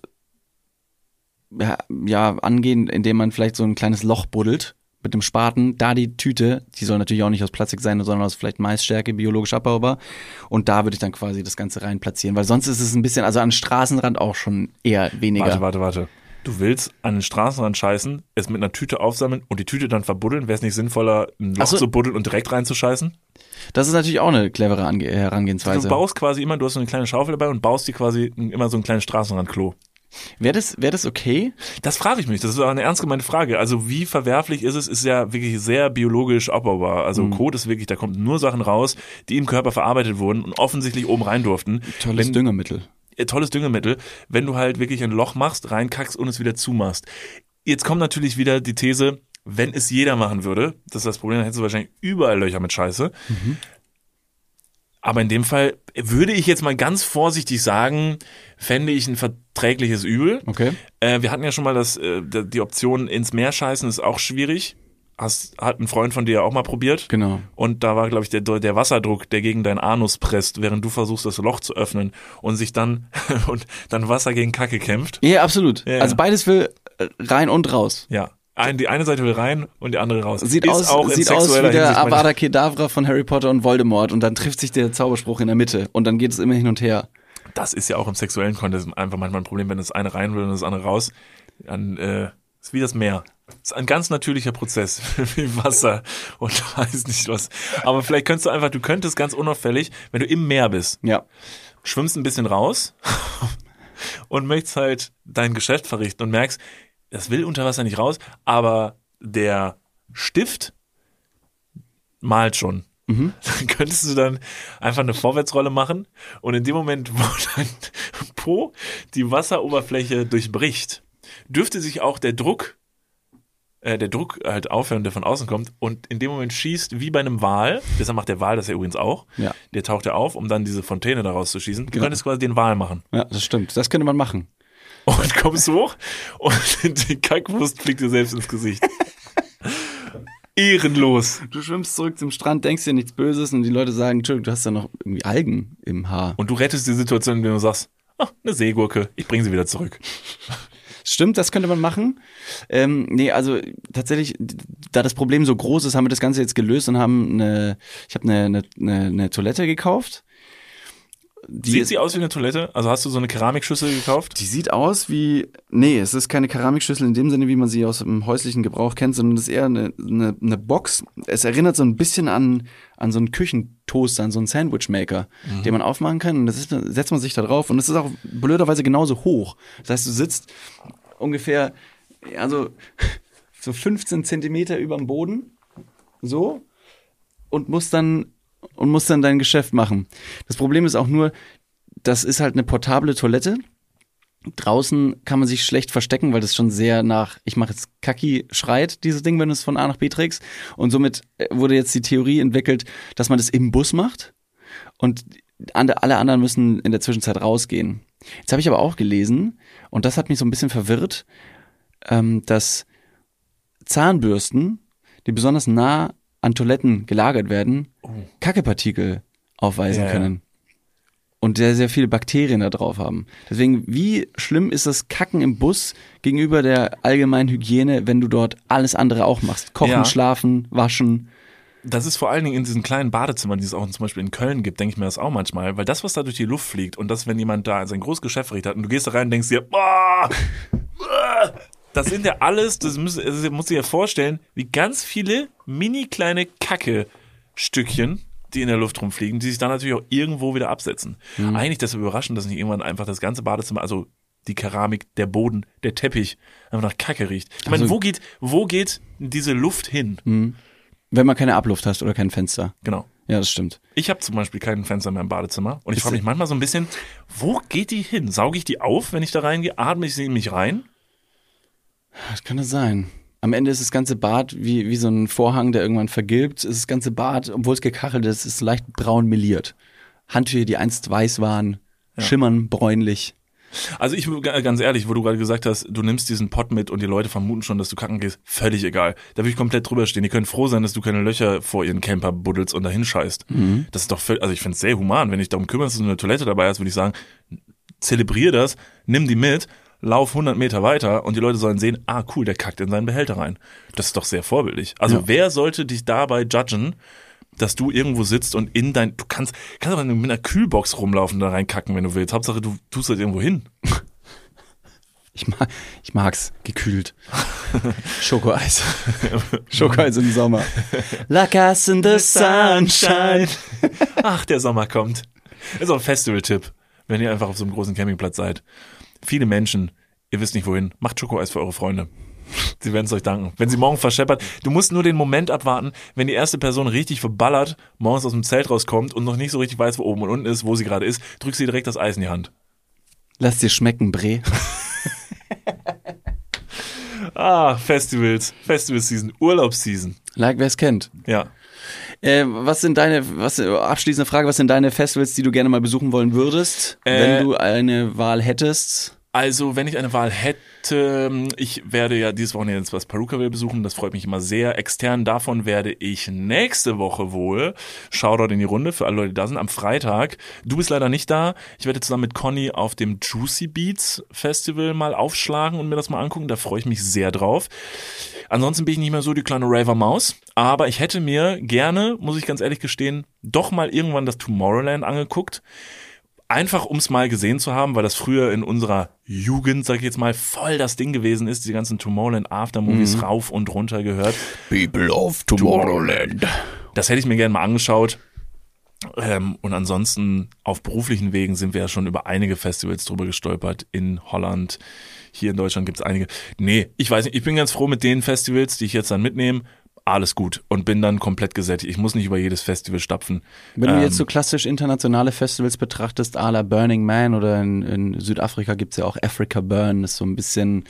ja, ja, angehen, indem man vielleicht so ein kleines Loch buddelt mit dem Spaten, da die Tüte, die soll natürlich auch nicht aus Plastik sein, sondern aus vielleicht Maisstärke, biologisch abbaubar. Und da würde ich dann quasi das Ganze rein platzieren, weil sonst ist es ein bisschen, also an Straßenrand auch schon eher weniger. Warte, warte, warte. Du willst an den Straßenrand scheißen, es mit einer Tüte aufsammeln und die Tüte dann verbuddeln? Wäre es nicht sinnvoller, ein Loch so. zu buddeln und direkt reinzuscheißen? Das ist natürlich auch eine clevere Ange Herangehensweise. Du baust quasi immer, du hast so eine kleine Schaufel dabei und baust dir quasi immer so ein kleines Straßenrandklo. Wäre das, wäre das okay? Das frage ich mich. Das ist auch eine ernst gemeinte Frage. Also wie verwerflich ist es? Ist ja wirklich sehr biologisch abbaubar. Also Mhm. Kot ist wirklich, da kommt nur Sachen raus, die im Körper verarbeitet wurden und offensichtlich oben rein durften. Tolles Wenn- Düngemittel. äh, tolles Düngemittel, wenn du halt wirklich ein Loch machst, reinkackst und es wieder zumachst. Jetzt kommt natürlich wieder die These, wenn es jeder machen würde, das ist das Problem, dann hättest du wahrscheinlich überall Löcher mit Scheiße. Aber in dem Fall würde ich jetzt mal ganz vorsichtig sagen, fände ich ein verträgliches Übel. Okay. Äh, wir hatten ja schon mal das, äh, die Option ins Meer scheißen, ist auch schwierig. Hast, hat ein Freund von dir auch mal probiert. Genau. Und da war, glaube ich, der, der Wasserdruck, der gegen deinen Anus presst, während du versuchst, das Loch zu öffnen und sich dann und dann Wasser gegen Kacke kämpft. Ja, absolut. Ja. Also beides will äh, rein und raus. Ja. Ein, die eine Seite will rein und die andere raus. Sieht Ist aus, auch sieht aus wie der Avada Kedavra von Harry Potter und Voldemort und dann trifft sich der Zauberspruch in der Mitte und dann geht es immer hin und her. Das ist ja auch im sexuellen Kontext einfach manchmal ein Problem, wenn das eine rein will und das andere raus. Dann äh, ist wie das Meer. ist ein ganz natürlicher Prozess, wie Wasser und weiß nicht was. Aber vielleicht könntest du einfach, du könntest ganz unauffällig, wenn du im Meer bist, Ja. schwimmst ein bisschen raus und möchtest halt dein Geschäft verrichten und merkst, das will unter Wasser nicht raus, aber der Stift malt schon. Dann könntest du dann einfach eine Vorwärtsrolle machen und in dem Moment, wo dein Po die Wasseroberfläche durchbricht, dürfte sich auch der Druck, äh, der Druck halt aufhören, der von außen kommt und in dem Moment schießt wie bei einem Wal, deshalb macht der Wal das ja übrigens auch, Ja. der taucht ja auf, um dann diese Fontäne daraus zu schießen. Du könntest quasi den Wal machen. Ja, das stimmt. Das könnte man machen. Und kommst hoch und die Kackwurst fliegt dir selbst ins Gesicht. Ehrenlos. Du schwimmst zurück zum Strand, denkst dir nichts Böses und die Leute sagen, Entschuldigung, du hast ja noch irgendwie Algen im Haar. Und du rettest die Situation, indem du sagst, ah, eine Seegurke, ich bringe sie wieder zurück. Stimmt, das könnte man machen. Ähm, nee, also tatsächlich, da das Problem so groß ist, haben wir das Ganze jetzt gelöst und haben eine, ich habe eine, eine, eine, eine Toilette gekauft. Die Sieht sie aus wie eine Toilette? Also hast du so eine Keramikschüssel gekauft? Die sieht aus wie, nee, es ist keine Keramikschüssel in dem Sinne, wie man sie aus dem häuslichen Gebrauch kennt, sondern es ist eher eine, eine, eine Box. Es erinnert so ein bisschen an, an so einen Küchentoaster, an so einen Sandwichmaker, den man aufmachen kann. Und das ist, setzt man sich da drauf. Und es ist auch blöderweise genauso hoch. Das heißt, du sitzt ungefähr, also so 15 Zentimeter über dem Boden, so, und musst dann und musst dann dein Geschäft machen. Das Problem ist auch nur, das ist halt eine portable Toilette. Draußen kann man sich schlecht verstecken, weil das schon sehr nach, ich mache jetzt Kacki schreit, dieses Ding, wenn du es von A nach B trägst. Und somit äh, wurde jetzt die Theorie entwickelt, dass man das im Bus macht und alle anderen müssen in der Zwischenzeit rausgehen. Jetzt habe ich aber auch gelesen, und das hat mich so ein bisschen verwirrt, ähm, dass Zahnbürsten, die besonders nah an Toiletten gelagert werden, Kackepartikel aufweisen Ja, ja. können. Und sehr, sehr viele Bakterien da drauf haben. Deswegen, wie schlimm ist das Kacken im Bus gegenüber der allgemeinen Hygiene, wenn du dort alles andere auch machst? Kochen, Ja. schlafen, waschen. Das ist vor allen Dingen in diesen kleinen Badezimmern, die es auch zum Beispiel in Köln gibt, denke ich mir das auch manchmal, weil das, was da durch die Luft fliegt und das, wenn jemand da sein großes Geschäft verrichtet hat und du gehst da rein und denkst dir, boah, ah, das sind ja alles, das muss, das musst du dir vorstellen, wie ganz viele mini kleine Kacke-Stückchen, die in der Luft rumfliegen, die sich dann natürlich auch irgendwo wieder absetzen. Eigentlich das überraschend, dass nicht irgendwann einfach das ganze Badezimmer, also die Keramik, der Boden, der Teppich einfach nach Kacke riecht. Ich meine, Also- wo geht, wo geht diese Luft hin? Wenn man keine Abluft hast oder kein Fenster. Genau. Ja, das stimmt. Ich habe zum Beispiel kein Fenster mehr im Badezimmer und ich frage mich manchmal so ein bisschen, wo geht die hin? Sauge ich die auf, wenn ich da reingehe? Atme ich sie in mich rein? Das könnte sein. Am Ende ist das ganze Bad wie, wie so ein Vorhang, der irgendwann vergilbt. Ist das ganze Bad, obwohl es gekachelt ist, ist leicht braun meliert. Handtücher, die einst weiß waren, schimmern bräunlich. Also ich g- ganz ehrlich, wo du gerade gesagt hast, du nimmst diesen Pott mit und die Leute vermuten schon, dass du kacken gehst, völlig egal. Da will ich komplett drüber stehen. Die können froh sein, dass du keine Löcher vor ihren Camper buddelst und dahin scheißt. Das ist doch völlig, also ich finde es sehr human. Wenn ich darum kümmere, dass du eine Toilette dabei hast, würde ich sagen, zelebrier das, nimm die mit, lauf 100 Meter weiter und die Leute sollen sehen, ah cool, der kackt in seinen Behälter rein. Das ist doch sehr vorbildlich. Also Ja. wer sollte dich dabei judgen, dass du irgendwo sitzt und in dein, du kannst, kannst aber mit einer Kühlbox rumlaufen und da reinkacken, wenn du willst. Hauptsache du tust das irgendwo hin. Ich, mag, ich mag's gekühlt. Schokoeis. Schokoeis im Sommer. Like us in the sunshine. Ach, der Sommer kommt. Ist auch ein Festival-Tipp, wenn ihr einfach auf so einem großen Campingplatz seid. Viele Menschen, ihr wisst nicht wohin, macht Schokoeis für eure Freunde. Sie werden es euch danken. Wenn sie morgen verscheppert, du musst nur den Moment abwarten, wenn die erste Person richtig verballert morgens aus dem Zelt rauskommt und noch nicht so richtig weiß, wo oben und unten ist, wo sie gerade ist, drückst sie direkt das Eis in die Hand. Lass dir schmecken, Bre. Ah, Festivals, Festival-Season, Urlaubsseason. Like wer es kennt. Ja. Äh, was sind deine, was, abschließende Frage, was sind deine Festivals, die du gerne mal besuchen wollen würdest, Äh, wenn du eine Wahl hättest? Also, wenn ich eine Wahl hätte, ich werde ja dieses Wochenende jetzt was Perukaville besuchen, das freut mich immer sehr. Extern davon werde ich nächste Woche wohl, Shoutout in die Runde für alle Leute, die da sind, am Freitag. Du bist leider nicht da. Ich werde zusammen mit Conny auf dem Juicy Beats Festival mal aufschlagen und mir das mal angucken. Da freue ich mich sehr drauf. Ansonsten bin ich nicht mehr so die kleine Raver Maus, aber ich hätte mir gerne, muss ich ganz ehrlich gestehen, doch mal irgendwann das Tomorrowland angeguckt. Einfach um es mal gesehen zu haben, weil das früher in unserer Jugend, sag ich jetzt mal, voll das Ding gewesen ist, die ganzen Tomorrowland Aftermovies rauf und runter gehört. People of Tomorrowland. Das hätte ich mir gerne mal angeschaut. Ähm, und ansonsten auf beruflichen Wegen sind wir ja schon über einige Festivals drüber gestolpert. In Holland, hier in Deutschland gibt's einige. Nee, ich weiß nicht, ich bin ganz froh mit den Festivals, die ich jetzt dann mitnehme. Alles gut und bin dann komplett gesättigt. Ich muss nicht über jedes Festival stapfen. Wenn du Ähm, jetzt so klassisch internationale Festivals betrachtest, à la Burning Man oder in, in Südafrika gibt's ja auch Africa Burn, ist so ein bisschen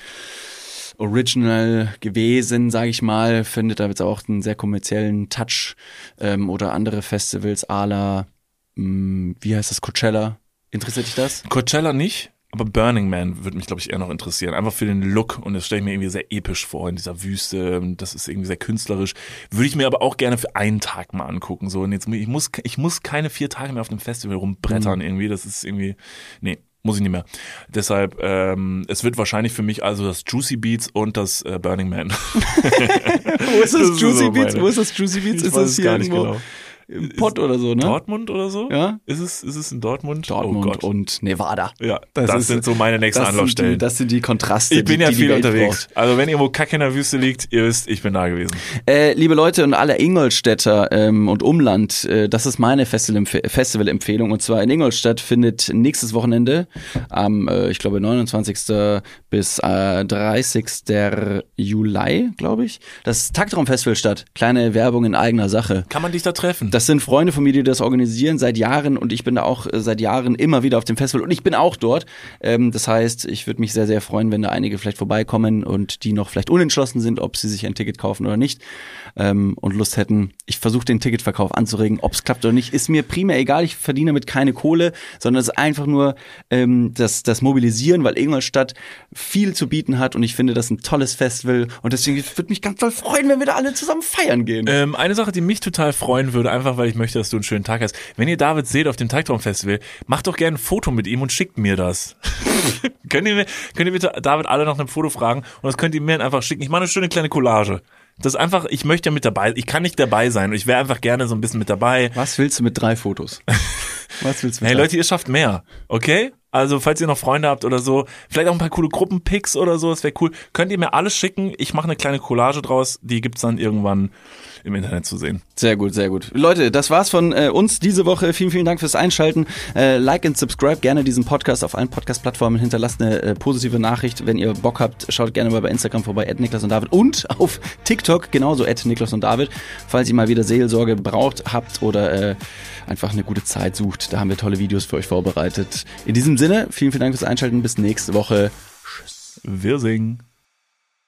original gewesen, sage ich mal, findet da jetzt auch einen sehr kommerziellen Touch ähm, oder andere Festivals à la, mh, wie heißt das, Coachella. Interessiert dich das? Coachella nicht, aber Burning Man würde mich, glaube ich, eher noch interessieren. Einfach für den Look und das stelle ich mir irgendwie sehr episch vor in dieser Wüste. Das ist irgendwie sehr künstlerisch. Würde ich mir aber auch gerne für einen Tag mal angucken. So, und jetzt, ich muss, ich muss keine vier Tage mehr auf dem Festival rumbrettern irgendwie. Das ist irgendwie, nee. Muss ich nicht mehr. Deshalb, ähm, es wird wahrscheinlich für mich also das Juicy Beats und das äh, Burning Man. Wo ist das ist so meine- Wo ist das Juicy Beats? Ich ist weiß das hier gar nicht irgendwo genau. Im Pott oder so, ne? Dortmund oder so? Ja. Ist es, ist es in Dortmund? Dortmund oh Gott. und Nevada. ja, das, ist- sind so meine nächsten Das Anlaufstellen. die, das sind die Kontraste. Ich bin die, ja die viel unterwegs. braucht. Also wenn irgendwo Kacke in der Wüste liegt, ihr wisst, ich bin da gewesen. Äh, liebe Leute und alle Ingolstädter ähm, und Umland, äh, das ist meine Festival- Festival-Empfehlung. Und zwar in Ingolstadt findet nächstes Wochenende am, äh, ich glaube, 29. bis äh, 30. Juli, glaube ich, das Taktraum-Festival statt. Kleine Werbung in eigener Sache. Kann man dich da treffen? Das sind Freunde von mir, die das organisieren seit Jahren und ich bin da auch äh, seit Jahren immer wieder auf dem Festival und ich bin auch dort. Ähm, das heißt, ich würde mich sehr, sehr freuen, wenn da einige vielleicht vorbeikommen und die noch vielleicht unentschlossen sind, ob sie sich ein Ticket kaufen oder nicht ähm, und Lust hätten. Ich versuche den Ticketverkauf anzuregen, ob es klappt oder nicht, ist mir primär egal. Ich verdiene damit keine Kohle, sondern es ist einfach nur ähm, das, das Mobilisieren, weil Ingolstadt viel zu bieten hat und ich finde das ein tolles Festival und deswegen würde mich ganz doll freuen, wenn wir da alle zusammen feiern gehen. Ähm, eine Sache, die mich total freuen würde, einfach weil ich möchte, dass du einen schönen Tag hast. Wenn ihr David seht auf dem Tagtraum-Festival, macht doch gerne ein Foto mit ihm und schickt mir das. könnt, ihr mir, könnt ihr bitte David alle nach einem Foto fragen und das könnt ihr mir einfach schicken. Ich mache eine schöne kleine Collage. Das ist einfach, ich möchte ja mit dabei, ich kann nicht dabei sein und ich wäre einfach gerne so ein bisschen mit dabei. Was willst du mit drei Fotos? Was willst du mit Hey drei? Leute, ihr schafft mehr, okay? Also falls ihr noch Freunde habt oder so, vielleicht auch ein paar coole Gruppenpics oder so, das wäre cool. Könnt ihr mir alles schicken? Ich mache eine kleine Collage draus, die gibt's dann irgendwann im Internet zu sehen. Sehr gut, sehr gut. Leute, das war's von äh, uns diese Woche. Vielen, vielen Dank fürs Einschalten. Äh, like und subscribe gerne diesen Podcast auf allen Podcast-Plattformen. Hinterlasst eine äh, positive Nachricht. Wenn ihr Bock habt, schaut gerne mal bei Instagram vorbei, at Niklas und David. Und auf TikTok genauso, at Niklas und David. Falls ihr mal wieder Seelsorge braucht, habt oder äh, einfach eine gute Zeit sucht, da haben wir tolle Videos für euch vorbereitet. In diesem Sinne, vielen, vielen Dank fürs Einschalten. Bis nächste Woche. Wir singen.